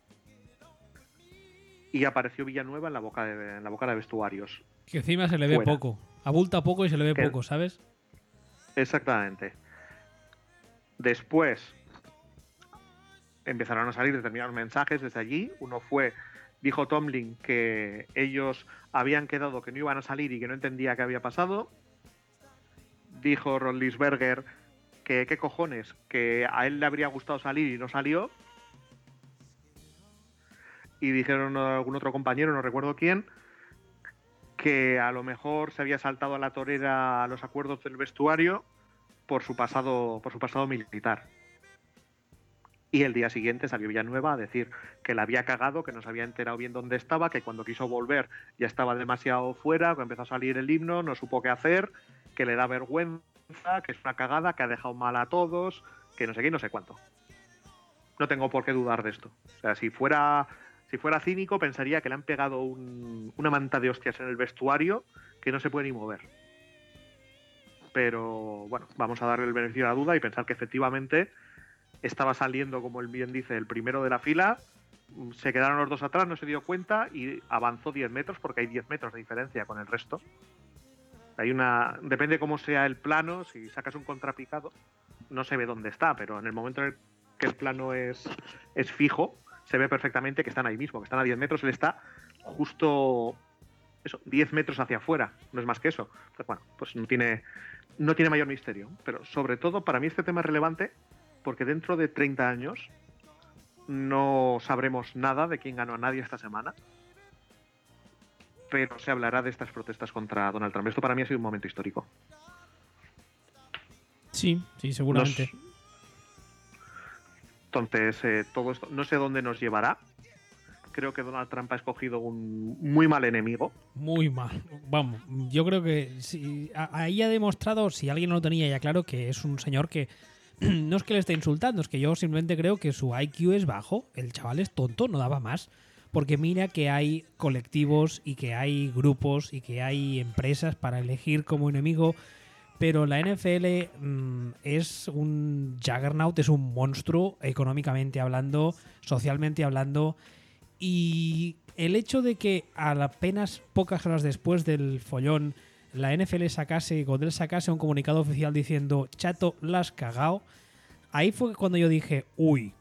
y apareció Villanueva en la boca de, en la boca de vestuarios. Que encima se le ve poco. Abulta poco y se le ve poco, ¿sabes? Exactamente. Después empezaron a salir determinados mensajes desde allí. Uno fue, dijo Tomlin que ellos habían quedado que no iban a salir y que no entendía qué había pasado. Dijo Ron Lisberger que qué cojones, que a él le habría gustado salir y no salió. Y dijeron algún otro compañero, no recuerdo quién, que a lo mejor se había saltado a la torera a los acuerdos del vestuario por su pasado, por su pasado militar. Y el día siguiente salió Villanueva a decir que la había cagado, que no se había enterado bien dónde estaba, que cuando quiso volver ya estaba demasiado fuera, que empezó a salir el himno, no supo qué hacer, que le da vergüenza, que es una cagada, que ha dejado mal a todos, que no sé qué, no sé cuánto. No tengo por qué dudar de esto. O sea, si fuera, si fuera cínico, pensaría que le han pegado una manta de hostias en el vestuario que no se puede ni mover pero bueno, vamos a darle el beneficio de la duda y pensar que efectivamente estaba saliendo, como él bien dice, el primero de la fila, se quedaron los dos atrás, no se dio cuenta y avanzó 10 metros porque hay 10 metros de diferencia con el resto. Hay una. Depende cómo sea el plano, si sacas un contrapicado, no se ve dónde está, pero en el momento en el que el plano es, es fijo, se ve perfectamente que están ahí mismo, que están a 10 metros, él está justo eso, 10 metros hacia afuera, no es más que eso. Pues bueno, pues no tiene, no tiene mayor misterio. Pero sobre todo, para mí este tema es relevante porque dentro de 30 años no sabremos nada de quién ganó a nadie esta semana. Pero se hablará de estas protestas contra Donald Trump. Esto para mí ha sido un momento histórico. Sí, sí, seguramente. Entonces, eh, todo esto, no sé dónde nos llevará, creo que Donald Trump ha escogido un muy mal enemigo. Muy mal. Vamos, yo creo que si, ahí ha demostrado, si alguien no lo tenía ya claro, que es un señor que no es que le esté insultando, es que yo simplemente creo que su IQ es bajo. El chaval es tonto, no daba más. Porque mira que hay colectivos y que hay grupos y que hay empresas para elegir como enemigo. Pero la NFL mm, es un juggernaut, es un monstruo económicamente hablando, socialmente hablando. Y el hecho de que apenas pocas horas después del follón la NFL sacase, Godel sacase un comunicado oficial diciendo, chato, la has cagao, ahí fue cuando yo dije, uy,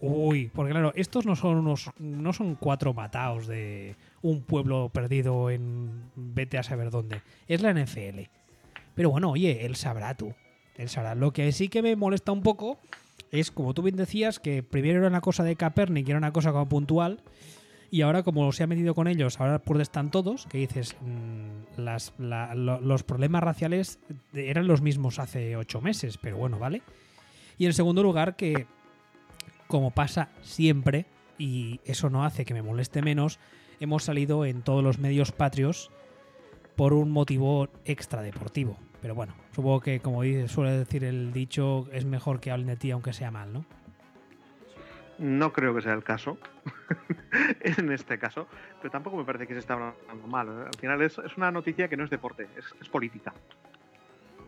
uy, porque claro, estos no son unos, no son cuatro mataos de un pueblo perdido en vete a saber dónde, es la NFL. Pero bueno, oye, él sabrá tú, él sabrá. Lo que sí que me molesta un poco es, como tú bien decías, que primero era una cosa de Capernic, era una cosa como puntual, y ahora como se ha metido con ellos, ahora pues están todos, que dices, mm, los problemas raciales eran los mismos hace ocho meses, pero bueno, ¿vale? Y en segundo lugar, que como pasa siempre, y eso no hace que me moleste menos, hemos salido en todos los medios patrios por un motivo extradeportivo. Pero bueno, supongo que como suele decir el dicho, es mejor que hablen de ti aunque sea mal, ¿no? No creo que sea el caso, en este caso, pero tampoco me parece que se está hablando mal. Al final es, una noticia que no es deporte, es, política.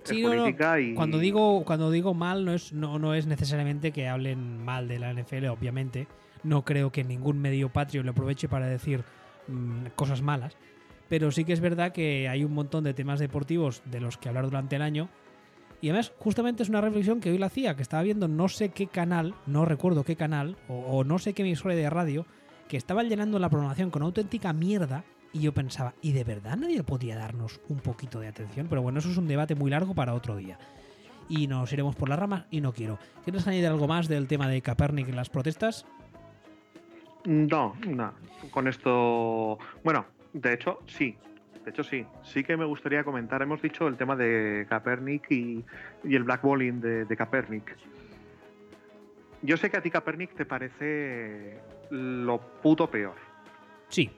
Sí, y... cuando digo cuando digo mal no es no, no es necesariamente que hablen mal de la NFL, obviamente. No creo que ningún medio patrio le aproveche para decir mm, cosas malas pero sí que es verdad que hay un montón de temas deportivos de los que hablar durante el año. Y además, justamente es una reflexión que hoy la hacía, que estaba viendo no sé qué canal, no recuerdo qué canal, o, no sé qué emisora de radio, que estaba llenando la programación con auténtica mierda. Y yo pensaba, ¿y de verdad nadie podía darnos un poquito de atención? Pero bueno, eso es un debate muy largo para otro día. Y nos iremos por las ramas y no quiero. ¿Quieres añadir algo más del tema de Capernic en las protestas? No, no. Con esto. Bueno, de hecho, sí. De hecho, sí. Sí que me gustaría comentar. Hemos dicho el tema de Capernic y, el blackballing de, de Capernic. Yo sé que a ti Capernic te parece lo puto peor. Sí.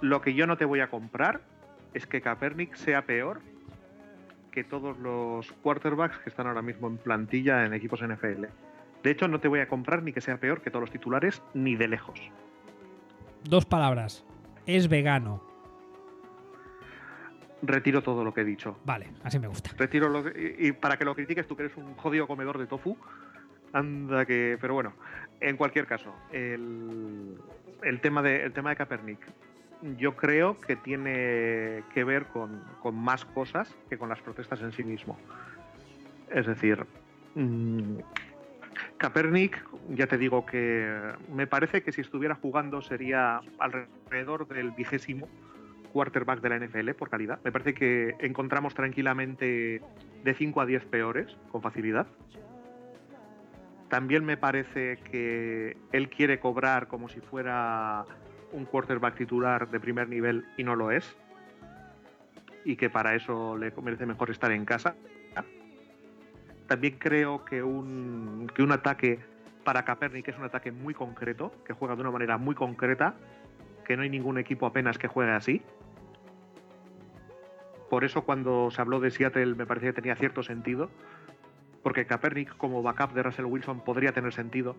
Lo que yo no te voy a comprar es que Capernic sea peor que todos los quarterbacks que están ahora mismo en plantilla en equipos NFL. De hecho, no te voy a comprar ni que sea peor que todos los titulares, ni de lejos. Dos palabras es vegano. Retiro todo lo que he dicho. Vale, así me gusta. Retiro lo y, para que lo critiques tú que eres un jodido comedor de tofu, Anda que. Pero bueno, en cualquier caso, el, el tema, de, el tema de Kaepernick yo creo que tiene que ver con, con, más cosas que con las protestas en sí mismo. Es decir, mmm, ya te digo que me parece que si estuviera jugando sería alrededor del vigésimo quarterback de la NFL por calidad. Me parece que encontramos tranquilamente de 5 a 10 peores con facilidad. También me parece que él quiere cobrar como si fuera un quarterback titular de primer nivel y no lo es. Y que para eso le merece mejor estar en casa. También creo que un, que un ataque para Kaepernick es un ataque muy concreto, que juega de una manera muy concreta, que no hay ningún equipo apenas que juegue así. Por eso cuando se habló de Seattle me parecía que tenía cierto sentido, porque Kaepernick como backup de Russell Wilson podría tener sentido,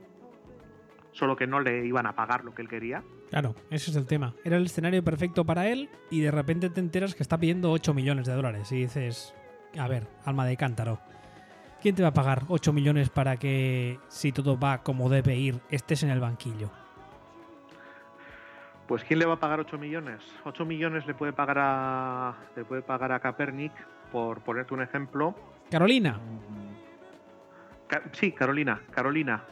solo que no le iban a pagar lo que él quería. Claro, ese es el tema. Era el escenario perfecto para él y de repente te enteras que está pidiendo 8 millones de dólares y dices, a ver, alma de cántaro. ¿Quién te va a pagar 8 millones para que, si todo va como debe ir, estés en el banquillo? Pues ¿quién le va a pagar 8 millones? 8 millones le puede pagar a le puede pagar a Kaepernick por ponerte un ejemplo. Carolina. Sí, Carolina, Carolina,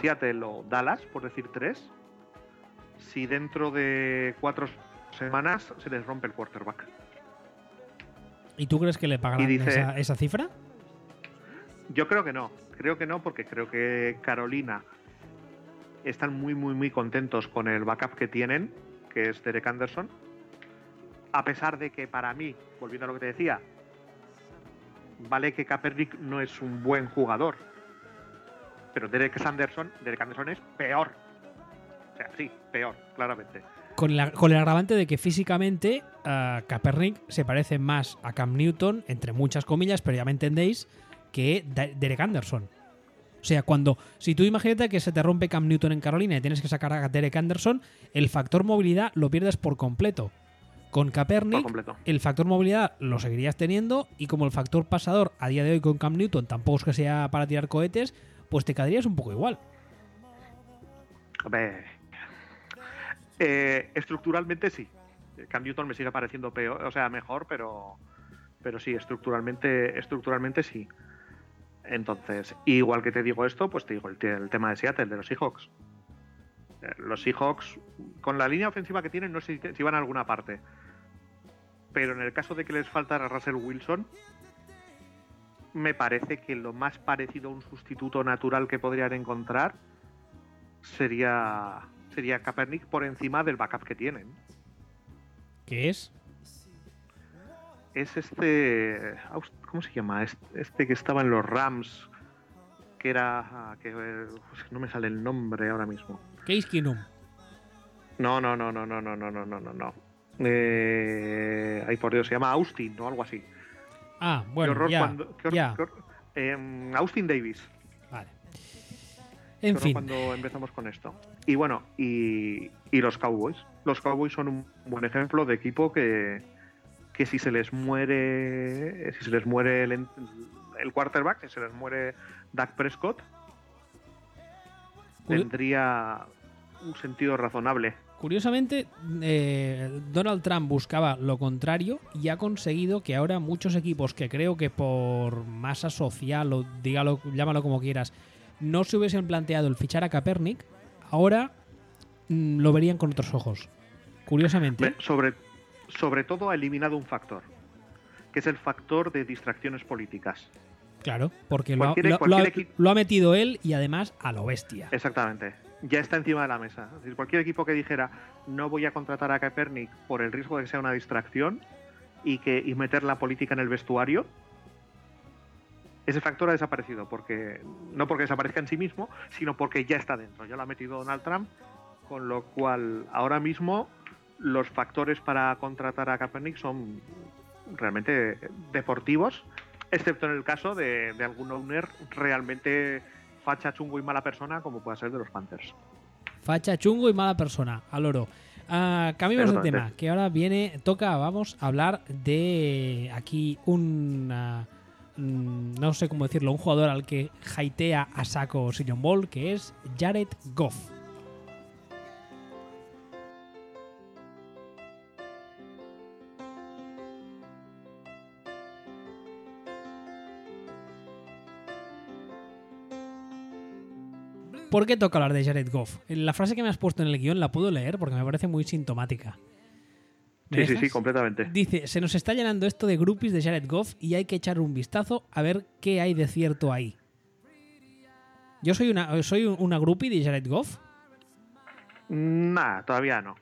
Seattle o Dallas, por decir tres. Si dentro de cuatro semanas se les rompe el quarterback. ¿Y tú crees que le pagarán dice- esa, esa cifra? Yo creo que no, creo que no, porque creo que Carolina están muy, muy, muy contentos con el backup que tienen, que es Derek Anderson. A pesar de que para mí, volviendo a lo que te decía, vale que Kaepernick no es un buen jugador, pero Derek Anderson, Derek Anderson es peor. O sea, sí, peor, claramente. Con, la- con el agravante de que físicamente ah, Kaepernick se parece más a Cam Newton, entre muchas comillas, pero ya me entendéis, que Derek Anderson. O sea, cuando, si tú imagínate que se te rompe Cam Newton en Carolina y tienes que sacar a Derek Anderson, el factor movilidad lo pierdes por completo. Con Kaepernick, completo. el factor movilidad lo seguirías teniendo y como el factor pasador a día de hoy con Cam Newton tampoco es que sea para tirar cohetes, pues te quedarías un poco igual. Hombre, eh, estructuralmente sí. Cam Newton me sigue pareciendo peor, o sea, mejor, pero, pero sí, estructuralmente, estructuralmente sí. Entonces, igual que te digo esto, pues te digo el, el tema de Seattle, de los Seahawks. Eh, Los Seahawks, con la línea ofensiva que tienen, no sé si van a alguna parte. Pero en el caso de que les faltara Russell Wilson, me parece que lo más parecido a un sustituto natural que podrían encontrar sería sería Kaepernick por encima del backup que tienen. ¿Qué es? Es este ¿cómo se llama? Es- Este que estaba en los Rams que era ah, que eh, pues no me sale el nombre ahora mismo. Case Keenum. No, no, no, no, no, no, no, no, no, no, no. Eh, ay por Dios, se llama Austin o algo así. Ah, Qué bueno, horror ya, cuando- qué horror- ya. qué horror. Em, Austin Davis. Vale. En fin, cuando empezamos con esto. Y bueno, y, y los Cowboys. Los Cowboys son un buen ejemplo de equipo que, que si se les muere, si se les muere el, el quarterback, si se les muere Dak Prescott, tendría un sentido razonable. Curiosamente, eh, Donald Trump buscaba lo contrario y ha conseguido que ahora muchos equipos que creo que por masa social o dígalo, llámalo como quieras, no se hubiesen planteado el fichar a Kaepernick, ahora mm, lo verían con otros ojos. Curiosamente. Sobre, sobre todo ha eliminado un factor, que es el factor de distracciones políticas. Claro, porque lo ha, lo ha metido él y además a lo bestia. Exactamente. Ya está encima de la mesa. Es decir, cualquier equipo que dijera no voy a contratar a Kaepernick por el riesgo de que sea una distracción y que y meter la política en el vestuario, ese factor ha desaparecido porque no porque desaparezca en sí mismo, sino porque ya está dentro. Ya lo ha metido Donald Trump, con lo cual ahora mismo los factores para contratar a Kaepernick son realmente deportivos, excepto en el caso de, de algún owner realmente facha, chungo y mala persona, como puede ser de los Panthers. Facha, chungo y mala persona, al oro. Ah, cambiamos de tema, que ahora viene, toca, vamos a hablar de aquí una, mm, no sé cómo decirlo, un jugador al que haitea a saco Sillon Ball, que es Jared Goff. ¿Por qué toca hablar de Jared Goff? La frase que me has puesto en el guion la puedo leer porque me parece muy sintomática. ¿Me Sí, sí, sí, completamente. Dice, se nos está llenando esto de groupies de Jared Goff y hay que echar un vistazo a ver qué hay de cierto ahí. Yo soy una, soy una groupie de Jared Goff. Nah, todavía no.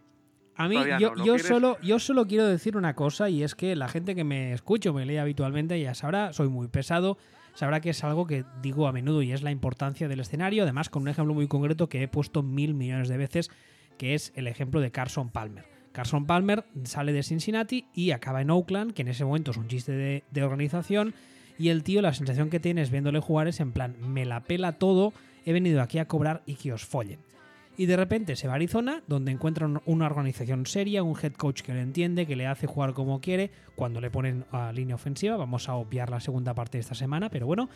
A mí, Todavía yo, no, ¿lo yo solo, yo solo quiero decir una cosa y es que la gente que me escucha o me lee habitualmente ya sabrá, soy muy pesado, sabrá que es algo que digo a menudo y es la importancia del escenario, además con un ejemplo muy concreto que he puesto mil millones de veces, que es el ejemplo de Carson Palmer. Carson Palmer sale de Cincinnati y acaba en Oakland, que en ese momento es un chiste de, organización, y el tío la sensación que tienes viéndole jugar es en plan, me la pela todo, he venido aquí a cobrar y que os follen. Y de repente se va a Arizona, donde encuentra un- una organización seria, un head coach que le entiende, que le hace jugar como quiere, cuando le ponen a línea ofensiva. Vamos a obviar la segunda parte de esta semana, pero bueno.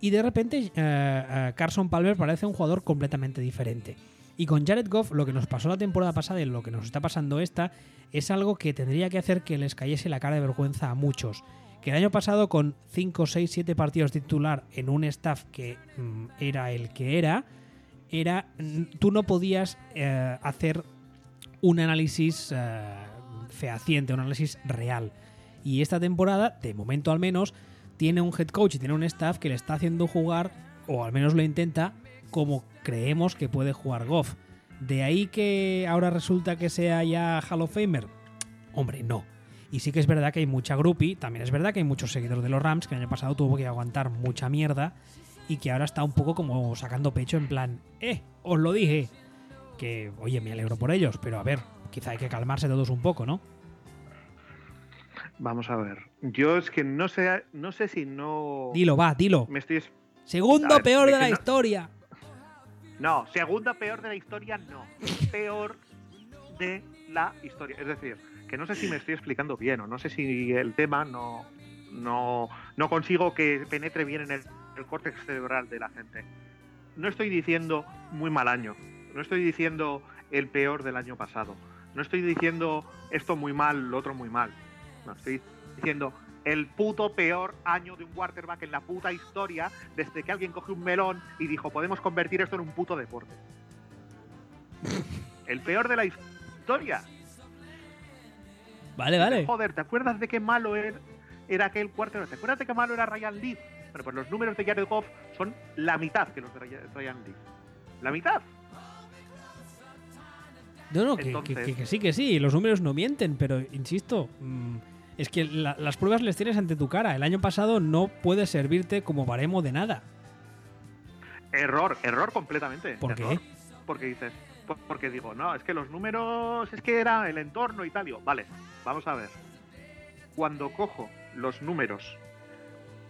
Y de repente eh, eh, Carson Palmer parece un jugador completamente diferente. Y con Jared Goff, lo que nos pasó la temporada pasada y lo que nos está pasando esta, es algo que tendría que hacer que les cayese la cara de vergüenza a muchos. Que el año pasado, con 5, 6, 7 partidos titular en un staff que mm, era el que era, era tú no podías eh, hacer un análisis eh, fehaciente, un análisis real. Y esta temporada, de momento al menos, tiene un head coach y tiene un staff que le está haciendo jugar, o al menos lo intenta, como creemos que puede jugar Goff. De ahí que ahora resulta que sea ya Hall of Famer. Hombre, no. Y sí que es verdad que hay mucha groupie, también es verdad que hay muchos seguidores de los Rams que el año pasado tuvo que aguantar mucha mierda y que ahora está un poco como sacando pecho en plan, eh, os lo dije. Que, oye, me alegro por ellos, pero a ver, quizá hay que calmarse todos un poco, ¿no? Vamos a ver. Yo es que no sé, no sé si no. Dilo, va, dilo. Me estoy. es- Segundo ver, peor de la no- historia. No, segunda peor de la historia, no. Peor de la historia. Es decir, que no sé si me estoy explicando bien o no sé si el tema no, no, no consigo que penetre bien en el, el córtex cerebral de la gente. No estoy diciendo muy mal año. No estoy diciendo el peor del año pasado. No estoy diciendo esto muy mal, lo otro muy mal. No, estoy diciendo el puto peor año de un quarterback en la puta historia desde que alguien cogió un melón y dijo podemos convertir esto en un puto deporte. El peor de la historia. Vale, vale. Joder, ¿te acuerdas de qué malo era, era aquel quarterback? ¿Te acuerdas de qué malo era Ryan Leaf? Bueno, pues los números de Jared Goff son la mitad que los de Ryan Leaf. La mitad. No, no, que, Entonces- que- que- que sí, que sí, los números no mienten, pero insisto, mm, es que la- las pruebas les tienes ante tu cara. El año pasado no puede servirte como baremo de nada. Error, error completamente. ¿Por qué? error. Porque dices, por- porque digo, no, es que los números, es que era el entorno y tal. Digo, vale, vamos a ver. Cuando cojo los números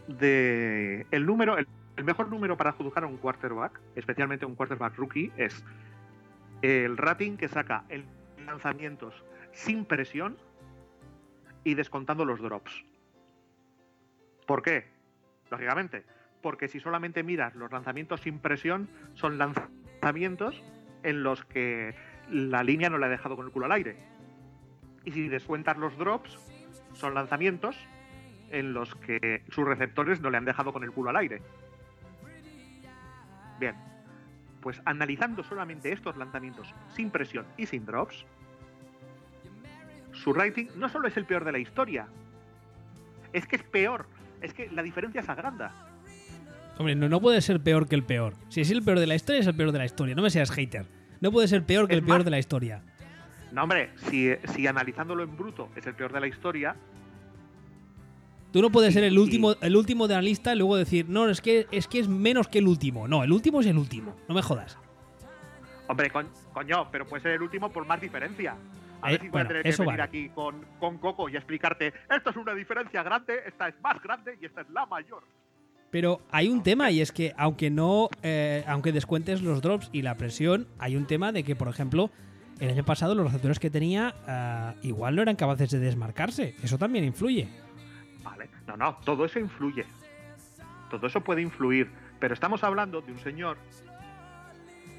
de. El número, el, mejor número para juzgar a un quarterback, especialmente un quarterback rookie, es el rating que saca en lanzamientos sin presión y descontando los drops. ¿Por qué? Lógicamente, porque si solamente miras los lanzamientos sin presión, son lanzamientos en los que la línea no le ha dejado con el culo al aire. Y si descuentas los drops, son lanzamientos en los que sus receptores no le han dejado con el culo al aire. Bien, pues analizando solamente estos lanzamientos sin presión y sin drops, su rating no solo es el peor de la historia, es que es peor, es que la diferencia se agranda. Hombre, no, no puede ser peor que el peor. Si es el peor de la historia, es el peor de la historia. No me seas hater. No puede ser peor que Es el peor más- de la historia. No, hombre, si, si analizándolo en bruto es el peor de la historia, Tú no puedes ser el último, el último de la lista y luego decir, no, es que, es que es menos que el último. No, el último es el último. No me jodas. hombre, con- coño, pero puede ser el último por más diferencia. A Eh, ver si voy a tener que venir vale. aquí con, con Coco y explicarte, esto es una diferencia grande, esta es más grande y esta es la mayor. Pero hay un tema y es que aunque no, eh, aunque descuentes los drops y la presión, hay un tema de que, por ejemplo, el año pasado los receptores que tenía ah, igual no eran capaces de desmarcarse. Eso también influye. No, no, todo eso influye. Todo eso puede influir, pero estamos hablando de un señor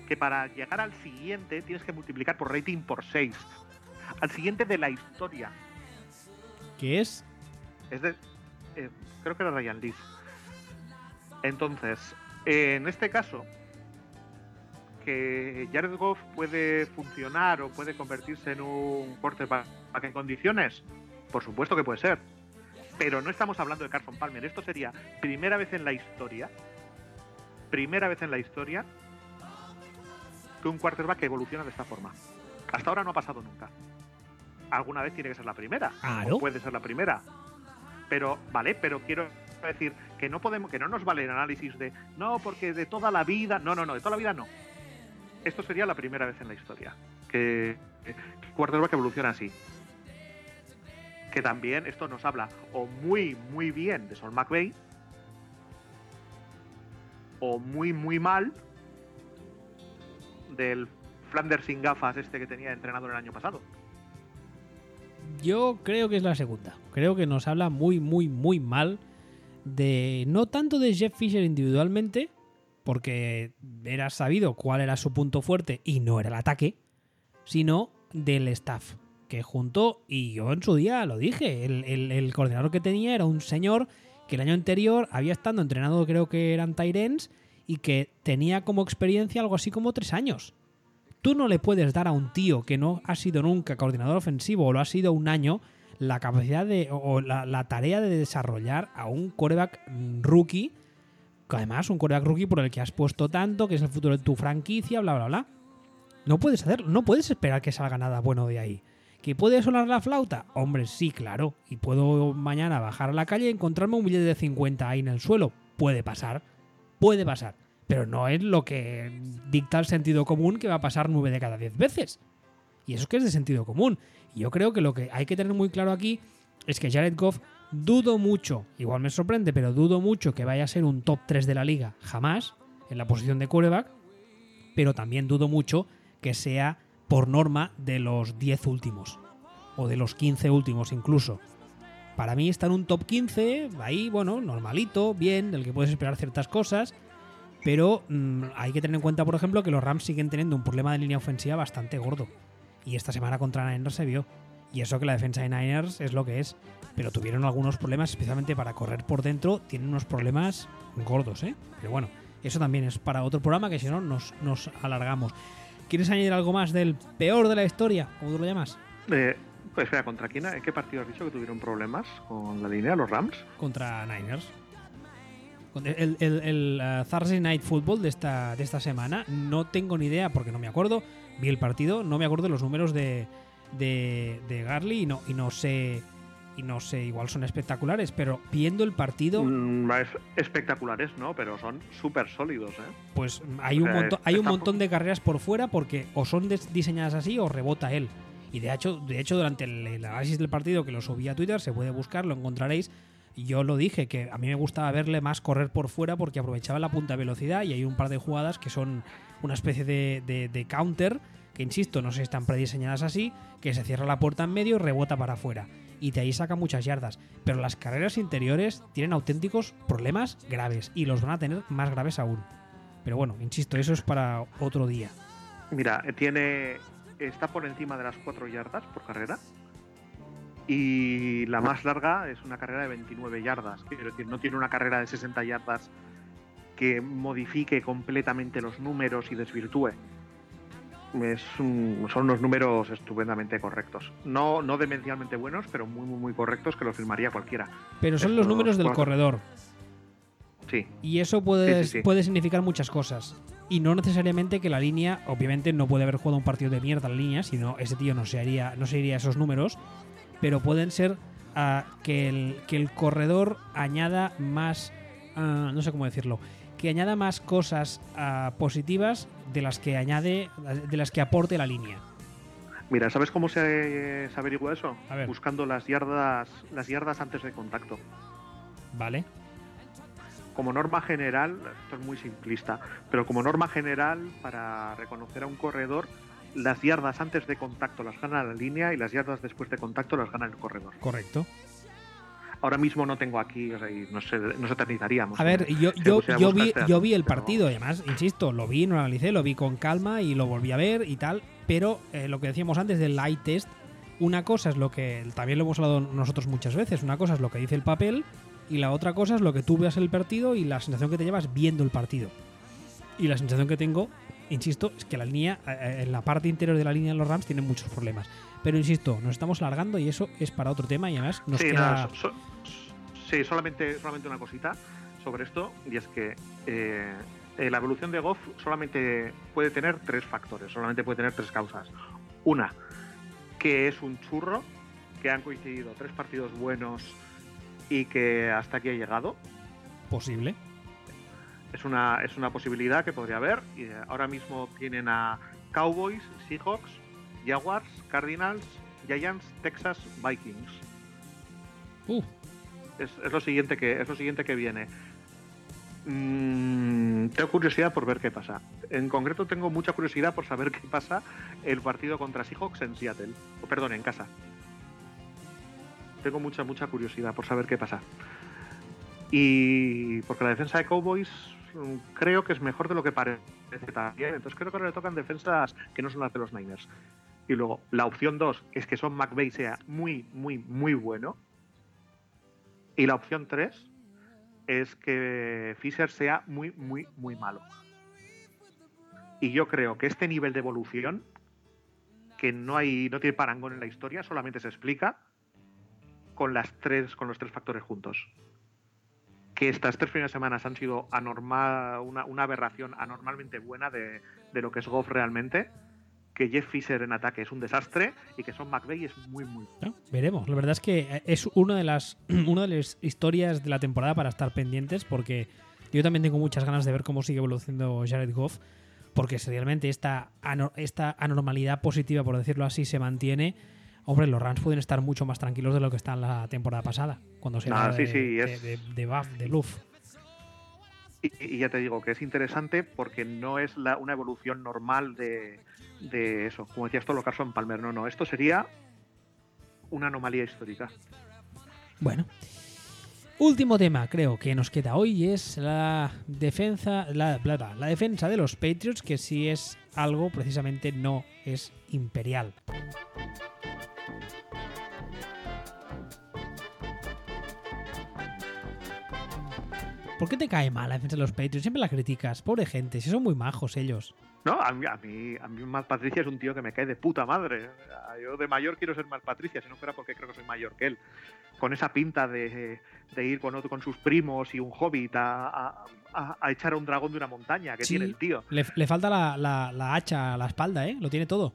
que para llegar al siguiente tienes que multiplicar por rating por 6. Al siguiente de la historia. ¿Qué es? Es de. eh, creo que era Ryan Leaf. Entonces, eh, en este caso, que Jared Goff puede funcionar o puede convertirse en un quarterback en condiciones, por supuesto que puede ser. Pero no estamos hablando de Carson Palmer. Esto sería primera vez en la historia, primera vez en la historia, que un quarterback evoluciona de esta forma. Hasta ahora no ha pasado nunca. Alguna vez tiene que ser la primera. Claro. O puede ser la primera. Pero, vale, pero quiero decir que no podemos, que no nos vale el análisis de no, porque de toda la vida. No, no, no, de toda la vida no. Esto sería la primera vez en la historia. Que, que quarterback evoluciona así. Que también esto nos habla o muy, muy bien de Sol McVay. O muy, muy mal del Flanders sin gafas este que tenía entrenador el año pasado. Yo creo que es la segunda. Creo que nos habla muy, muy, muy mal de. No tanto de Jeff Fisher individualmente, porque era sabido cuál era su punto fuerte y no era el ataque, sino del staff que y yo en su día lo dije, el, coordinador que tenía era un señor que el año anterior había estado entrenado, creo que eran Tyrens, y que tenía como experiencia algo así como tres años. Tú no le puedes dar a un tío que no ha sido nunca coordinador ofensivo o lo ha sido un año la capacidad de o la, tarea de desarrollar a un coreback rookie, que además un coreback rookie por el que has puesto tanto, que es el futuro de tu franquicia, bla, bla, bla. No puedes hacerlo, no puedes esperar que salga nada bueno de ahí. ¿Que puede sonar la flauta? Hombre, sí, claro. Y puedo mañana bajar a la calle y encontrarme un billete de 50 ahí en el suelo. Puede pasar. Puede pasar. Pero no es lo que dicta el sentido común que va a pasar 9 de cada 10 veces. Y eso es que es de sentido común. Y yo creo que lo que hay que tener muy claro aquí es que Jared Goff dudo mucho, igual me sorprende, pero dudo mucho que vaya a ser un top 3 de la liga jamás en la posición de quarterback, pero también dudo mucho que sea por norma de los 10 últimos o de los 15 últimos incluso. Para mí está en un top 15, ahí, bueno, normalito, bien, del que puedes esperar ciertas cosas, pero mm, hay que tener en cuenta, por ejemplo, que los Rams siguen teniendo un problema de línea ofensiva bastante gordo. Y esta semana contra Niners se vio. Y eso que la defensa de Niners es lo que es. Pero tuvieron algunos problemas, especialmente para correr por dentro. Tienen unos problemas gordos, ¿eh? Pero bueno, eso también es para otro programa que si no nos, nos alargamos. ¿Quieres añadir algo más del peor de la historia? ¿Cómo tú lo llamas? Eh, pues espera, ¿contra quién? ¿En qué partido has dicho que tuvieron problemas con la línea, los Rams? Contra Niners. El, el, el, uh, Thursday Night Football de esta, de esta semana, no tengo ni idea porque no me acuerdo. Vi el partido, no me acuerdo de los números de, de, de Garley y no, y no sé. Y no sé, igual son espectaculares, pero viendo el partido, Mm, es- espectaculares, ¿no? Pero son súper sólidos, ¿eh? pues hay O un, sea, montón, hay un montón de carreras por fuera porque o son diseñadas así o rebota él. Y de hecho, de hecho durante el, el análisis del partido que lo subí a Twitter, se puede buscar, lo encontraréis. Yo lo dije, que a mí me gustaba verle más correr por fuera porque aprovechaba la punta de velocidad y hay un par de jugadas que son una especie de, de- de counter, que insisto, no sé si están prediseñadas así, que se cierra la puerta en medio y rebota para afuera. Y de ahí saca muchas yardas. Pero las carreras interiores tienen auténticos problemas graves y los van a tener más graves aún. Pero bueno, insisto, eso es para otro día. Mira, tiene. Está por encima de las 4 yardas por carrera. Y la más larga es una carrera de 29 yardas. Quiero decir, no tiene una carrera de 60 yardas que modifique completamente los números y desvirtúe. Es un- son unos números estupendamente correctos. No, no demencialmente buenos, pero muy, muy, muy correctos que lo firmaría cualquiera. Pero son los números del cuatro. corredor. Sí, Y eso puede, Sí, sí, sí. puede significar muchas cosas. Y no necesariamente que la línea, obviamente no puede haber jugado un partido de mierda la línea, sino ese tío no se haría, no se iría a esos números. Pero pueden ser ah, que, el, que el corredor añada más. ah, no sé cómo decirlo. Que añada más cosas ah, positivas de las que añade. de las que aporte la línea. Mira, ¿sabes cómo se, se averigua eso? A ver. Buscando las yardas, las yardas antes de contacto. ¿Vale? Como norma general, esto es muy simplista, pero como norma general, para reconocer a un corredor, las yardas antes de contacto las gana la línea y las yardas después de contacto las gana el corredor. Correcto. Ahora mismo no tengo aquí, o sea, y nos, nos eternizaríamos. A ver, yo, yo, yo, vi, yo vi el partido, además, insisto, lo vi, no lo analicé, lo vi con calma y lo volví a ver y tal, pero eh, lo que decíamos antes del light test, una cosa es lo que, también lo hemos hablado nosotros muchas veces, una cosa es lo que dice el papel y la otra cosa es lo que tú veas el partido y la sensación que te llevas viendo el partido. Y la sensación que tengo, insisto, es que la línea, eh, eh, en la parte interior de la línea de los Rams tiene muchos problemas. Pero insisto, nos estamos alargando y eso es para otro tema y además nos sí, queda... sí, solamente, solamente una cosita sobre esto y es que eh, la evolución de Goff solamente puede tener tres factores, solamente puede tener tres causas. Una, que es un churro, que han coincidido tres partidos buenos y que hasta aquí ha llegado. Posible. Es una, es una posibilidad que podría haber. Y ahora mismo tienen a Cowboys, Seahawks, Jaguars, Cardinals, Giants, Texas, Vikings. Uh. Es, lo siguiente que, es lo siguiente que viene. Mm, tengo curiosidad por ver qué pasa. En concreto tengo mucha curiosidad por saber qué pasa el partido contra Seahawks en Seattle. O, perdón, en casa. Tengo mucha, mucha curiosidad por saber qué pasa. Y porque la defensa de Cowboys mm, creo que es mejor de lo que parece también. Entonces creo que ahora le tocan defensas que no son las de los Niners. Y luego, la opción 2 es que Son McVay sea muy, muy, muy bueno. Y la opción 3 es que Fisher sea muy, muy, muy malo. Y yo creo que este nivel de evolución, que no hay, no tiene parangón en la historia, solamente se explica con las tres, con los tres factores juntos. Que estas tres primeras semanas han sido anormal, una, aberración anormalmente buena de, de lo que es Goff realmente que Jeff Fisher en ataque es un desastre y que Son McVeigh es muy, muy. Veremos. La verdad es que es una de las una de las historias de la temporada para estar pendientes porque yo también tengo muchas ganas de ver cómo sigue evolucionando Jared Goff porque si realmente esta, esta anormalidad positiva, por decirlo así, se mantiene, hombre, los Rams pueden estar mucho más tranquilos de lo que están la temporada pasada, cuando se Ah, habla sí, de, sí, de, es- de- de buff, de luff. Y, ya te digo que es interesante porque no es la, una evolución normal de, eso. Como decías tú, lo Carson Palmer. No, no. Esto sería una anomalía histórica. Bueno. Último tema, creo, que nos queda hoy es la defensa, la, bla, la defensa de los Patriots, que si es algo, precisamente no es imperial. ¿Por qué te cae mal la defensa de los Patriots? Siempre la criticas. Pobre gente, si son muy majos ellos. No, a mí, a mí, a mí Matt Patricia es un tío que me cae de puta madre. Yo de mayor quiero ser Matt Patricia, si no fuera porque creo que soy mayor que él. Con esa pinta de, de ir con, otro, con sus primos y un hobbit a, a- a- a echar a un dragón de una montaña que Sí. tiene el tío, Le, le falta la, la- la hacha a la espalda, ¿eh? Lo tiene todo.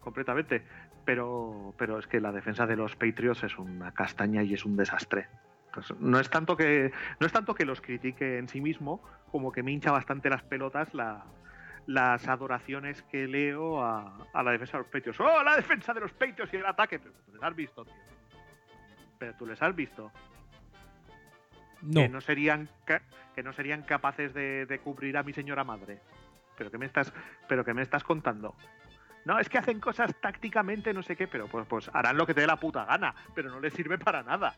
completamente. Pero, pero es que la defensa de los Patriots es una castaña y es un desastre. Pues no es tanto que no es tanto que los critique en sí mismo como que me hincha bastante las pelotas la- las adoraciones que leo a, a la defensa de los Patriots. ¡Oh, la defensa de los Patriots y el ataque! Pero tú les has visto, tío. Pero tú les has visto. No. Que no serían, que no serían capaces de, de cubrir a mi señora madre. Pero que me estás, pero que me estás contando. No, es que hacen cosas tácticamente, no sé qué, pero pues, pues harán lo que te dé la puta gana, pero no les sirve para nada.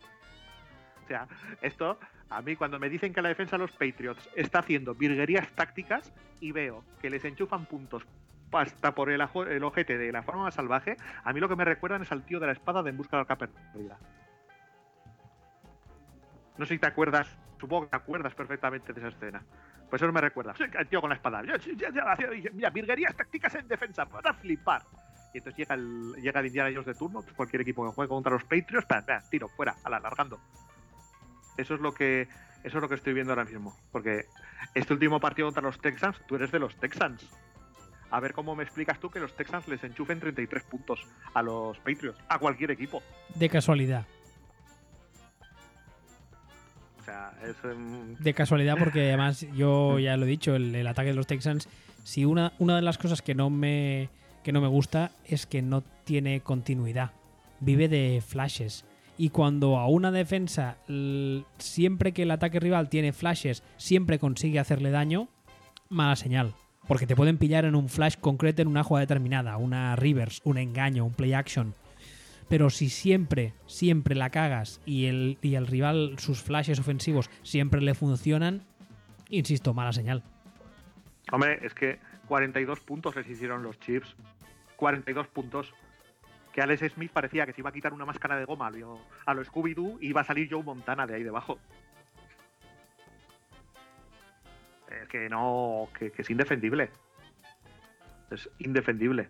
O sea, esto, a mí cuando me dicen que la defensa de los Patriots está haciendo virguerías tácticas y veo que les enchufan puntos hasta por el, ojete de la forma más salvaje, a mí lo que me recuerdan es al tío de la espada de En busca de la. No sé si te acuerdas, supongo que te acuerdas perfectamente de esa escena. Pues eso me recuerda. El tío con la espada. Mira, virguerías tácticas en defensa, para flipar. Y entonces llega el, llega el Indiana Jones de turno, pues cualquier equipo que juegue contra los Patriots, pam, tiro, fuera, ala, alargando. Eso es lo que eso es lo que estoy viendo ahora mismo. Porque este último partido contra los Texans, tú eres de los Texans. A ver cómo me explicas tú que los Texans les enchufen 33 puntos a los Patriots, a cualquier equipo. De casualidad. O sea, es. em, De casualidad, porque además yo ya lo he dicho, el, el ataque de los Texans, si una, una de las cosas que no me que no me gusta es que no tiene continuidad. Vive de flashes. Y cuando a una defensa, siempre que el ataque rival tiene flashes, siempre consigue hacerle daño, mala señal. Porque te pueden pillar en un flash concreto en una jugada determinada, una reverse, un engaño, un play action. pero si siempre, siempre la cagas y el, y el rival, sus flashes ofensivos siempre le funcionan, insisto, mala señal. Hombre, es que 42 puntos les hicieron los Chips. 42 puntos. Que Alex Smith parecía que se iba a quitar una máscara de goma a lo, Scooby-Doo y iba a salir Joe Montana de ahí debajo. Que no, que, es indefendible. Es indefendible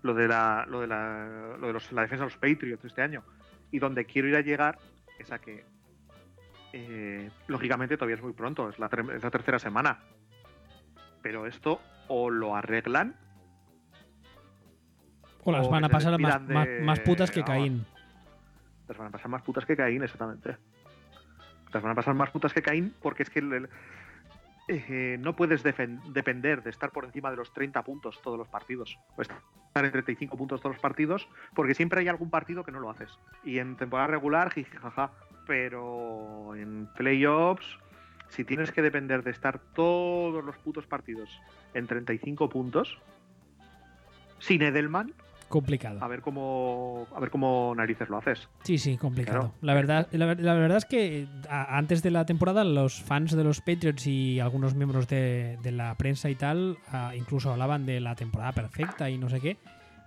lo de la, lo de la, lo de los- la defensa de los Patriots este año. Y donde quiero ir a llegar es a que, eh, lógicamente, todavía es muy pronto, es la, es la tercera semana. Pero esto o lo arreglan. O las O van a pasar más, de- más, más putas que vamos. Caín. Las van a pasar más putas que Caín, exactamente. Las van a pasar más putas que Caín porque es que el- el- eh, no puedes depender de estar por encima de los 30 puntos todos los partidos. O estar en 35 puntos todos los partidos porque siempre hay algún partido que no lo haces. Y en temporada regular, jaja. Pero en playoffs, si tienes que depender de estar todos los putos partidos en 35 puntos, sin Edelman, Complicado. a ver cómo, a ver cómo narices lo haces. Sí, sí, complicado. Claro. La, verdad, la, ver- la verdad es que a- antes de la temporada los fans de los Patriots y algunos miembros de, de la prensa y tal ah, incluso hablaban de la temporada perfecta y no sé qué.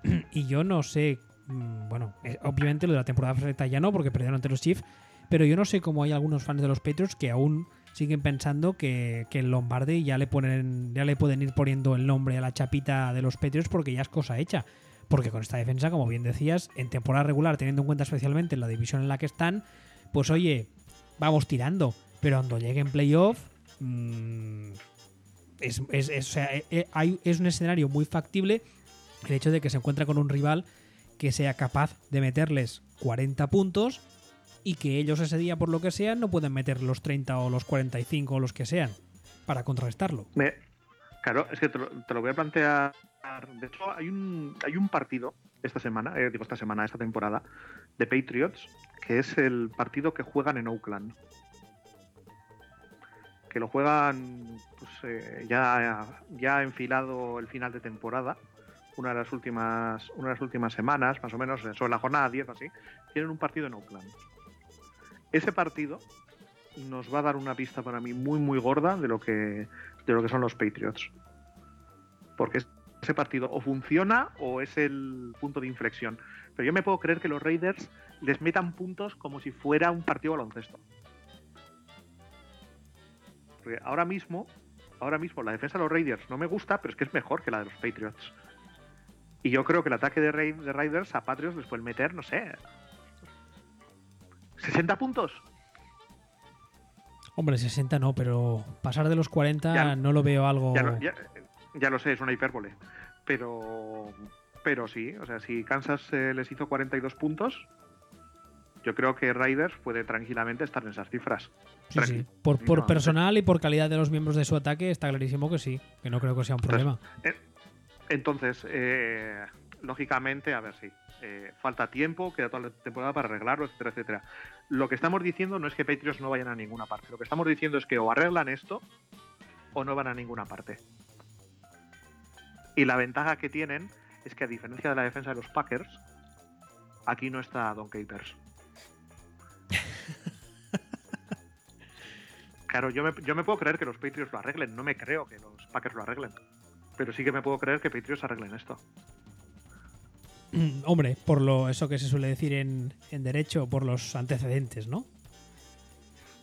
Y yo no sé, mm, bueno, eh, obviamente lo de la temporada perfecta ya no porque perdieron ante los Chiefs, pero yo no sé cómo hay algunos fans de los Patriots que aún siguen pensando que, que el Lombardi ya le ponen ya le pueden ir poniendo el nombre a la chapita de los Patriots porque ya es cosa hecha. Porque con esta defensa, como bien decías, en temporada regular, teniendo en cuenta especialmente la división en la que están, pues oye, vamos tirando. Pero cuando llegue en playoff, mm, eh, eh, es un escenario muy factible el hecho de que se encuentra con un rival que sea capaz de meterles 40 puntos y que ellos ese día, por lo que sea, no pueden meter los 30 o los 45 o los que sean para contrarrestarlo. Claro, es que te lo voy a plantear. De hecho, hay un, hay un partido esta semana, eh, digo esta semana, esta temporada, de Patriots, que es el partido que juegan en Oakland. Que lo juegan pues, eh, ya, ya enfilado el final de temporada, una de las últimas, una de las últimas semanas, más o menos, eh, sobre la jornada 10 o así, tienen un partido en Oakland. Ese partido nos va a dar una pista para mí muy muy gorda de lo que de lo que son los Patriots. Porque ese partido o funciona o es el punto de inflexión. Pero yo me puedo creer que los Raiders les metan puntos como si fuera un partido baloncesto. Porque ahora mismo, ahora mismo la defensa de los Raiders no me gusta, pero es que es mejor que la de los Patriots. Y yo creo que el ataque de, de Raiders a Patriots les pueden meter, no sé, 60 puntos. Hombre, 60 no, pero pasar de los 40 Ya- no lo veo algo... Ya, no- ya- ya lo sé, es una hipérbole. Pero, pero sí, o sea, si Kansas eh, les hizo 42 puntos, yo creo que Raiders puede tranquilamente estar en esas cifras. Sí, sí. Por, por personal y por calidad de los miembros de su ataque está clarísimo que sí, que no creo que sea un problema. Entonces, eh, lógicamente, a ver si falta tiempo, queda toda la temporada para arreglarlo, etcétera, etcétera. Lo que estamos diciendo no es que Patriots no vayan a ninguna parte. Lo que estamos diciendo es que o arreglan esto o no van a ninguna parte. Y la ventaja que tienen es que a diferencia de la defensa de los Packers, aquí no está Don Capers. Claro, yo me, yo me puedo creer que los Patriots lo arreglen, no me creo que los Packers lo arreglen. Pero sí que me puedo creer que Patriots arreglen esto. Hombre, por lo eso que se suele decir en, en derecho, por los antecedentes, ¿no?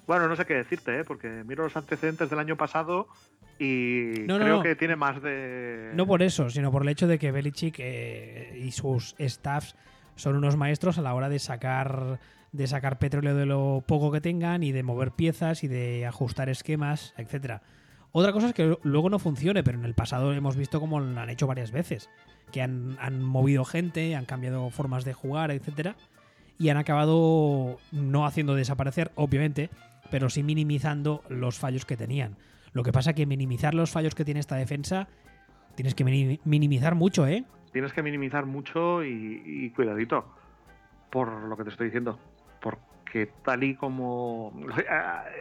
Bueno, no sé qué decirte, ¿eh? porque miro los antecedentes del año pasado y No, creo no. que tiene más de... No por eso, sino por el hecho de que Belichick eh, y sus staffs son unos maestros a la hora de sacar de sacar petróleo de lo poco que tengan y de mover piezas y de ajustar esquemas, etcétera. Otra cosa es que luego no funcione, pero en el pasado hemos visto cómo lo han hecho varias veces, que han, han movido gente, han cambiado formas de jugar, etcétera, y han acabado no haciendo desaparecer, obviamente, pero sí minimizando los fallos que tenían. Lo que pasa que minimizar los fallos que tiene esta defensa tienes que mini- minimizar mucho, ¿eh? Tienes que minimizar mucho y, y cuidadito por lo que te estoy diciendo. Porque tal y como...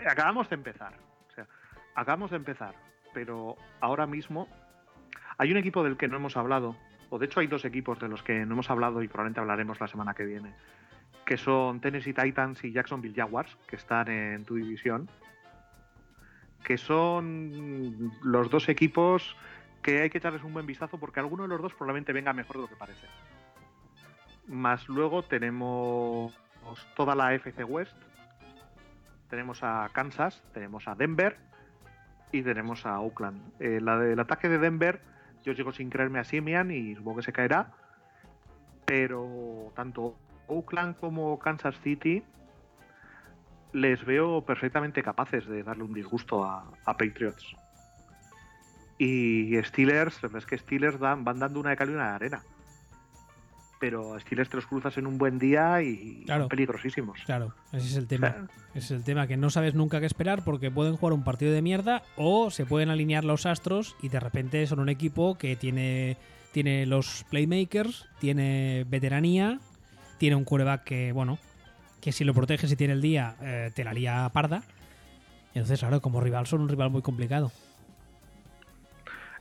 Acabamos de empezar. O sea, acabamos de empezar. Pero ahora mismo hay un equipo del que no hemos hablado o de hecho hay dos equipos de los que no hemos hablado y probablemente hablaremos la semana que viene, que son Tennessee Titans y Jacksonville Jaguars, que están en tu división, que son los dos equipos que hay que echarles un buen vistazo porque alguno de los dos probablemente venga mejor de lo que parece. Más luego tenemos toda la FC West, tenemos a Kansas, tenemos a Denver y tenemos a Oakland. Eh, la del ataque de Denver, yo llego sin creerme a Simian y supongo que se caerá, pero tanto Oakland como Kansas City les veo perfectamente capaces de darle un disgusto a, a Patriots. Y Steelers, es que Steelers dan, van dando una de cal y una de arena. Pero Steelers te los cruzas en un buen día y Claro. son peligrosísimos. Claro, ese es el tema. O sea, Ese es el tema, que no sabes nunca qué esperar porque pueden jugar un partido de mierda o se pueden alinear los astros y de repente son un equipo que tiene, tiene los playmakers, tiene veteranía, tiene un quarterback que, bueno, que si lo proteges y tiene el día, eh, te la lía parda. Entonces, claro, como rival son un rival muy complicado.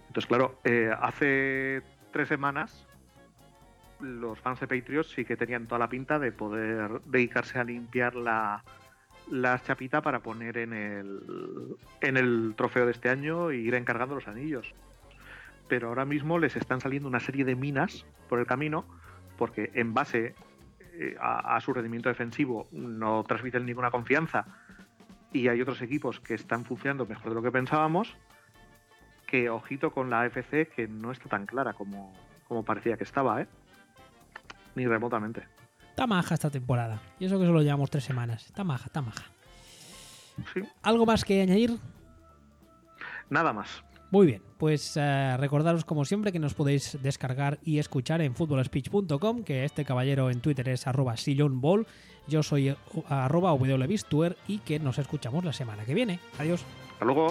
Entonces, claro, eh, hace tres semanas los fans de Patriots sí que tenían toda la pinta de poder dedicarse a limpiar la, la chapita para poner en el, en el trofeo de este año e ir encargando los anillos. Pero ahora mismo les están saliendo una serie de minas por el camino porque en base a, a su rendimiento defensivo no transmiten ninguna confianza y hay otros equipos que están funcionando mejor de lo que pensábamos que ojito con la AFC que no está tan clara como, como parecía que estaba, ¿eh? Ni remotamente. Está maja esta temporada. Y eso que solo llevamos tres semanas. Está maja, está maja. Sí, ¿Algo más que añadir? nada más. Muy bien, pues eh, recordaros como siempre que nos podéis descargar y escuchar en footballspeech.com, que este caballero en Twitter es arroba sillonball, yo soy eh, arroba wbistuer y que nos escuchamos la semana que viene. Adiós. Hasta luego.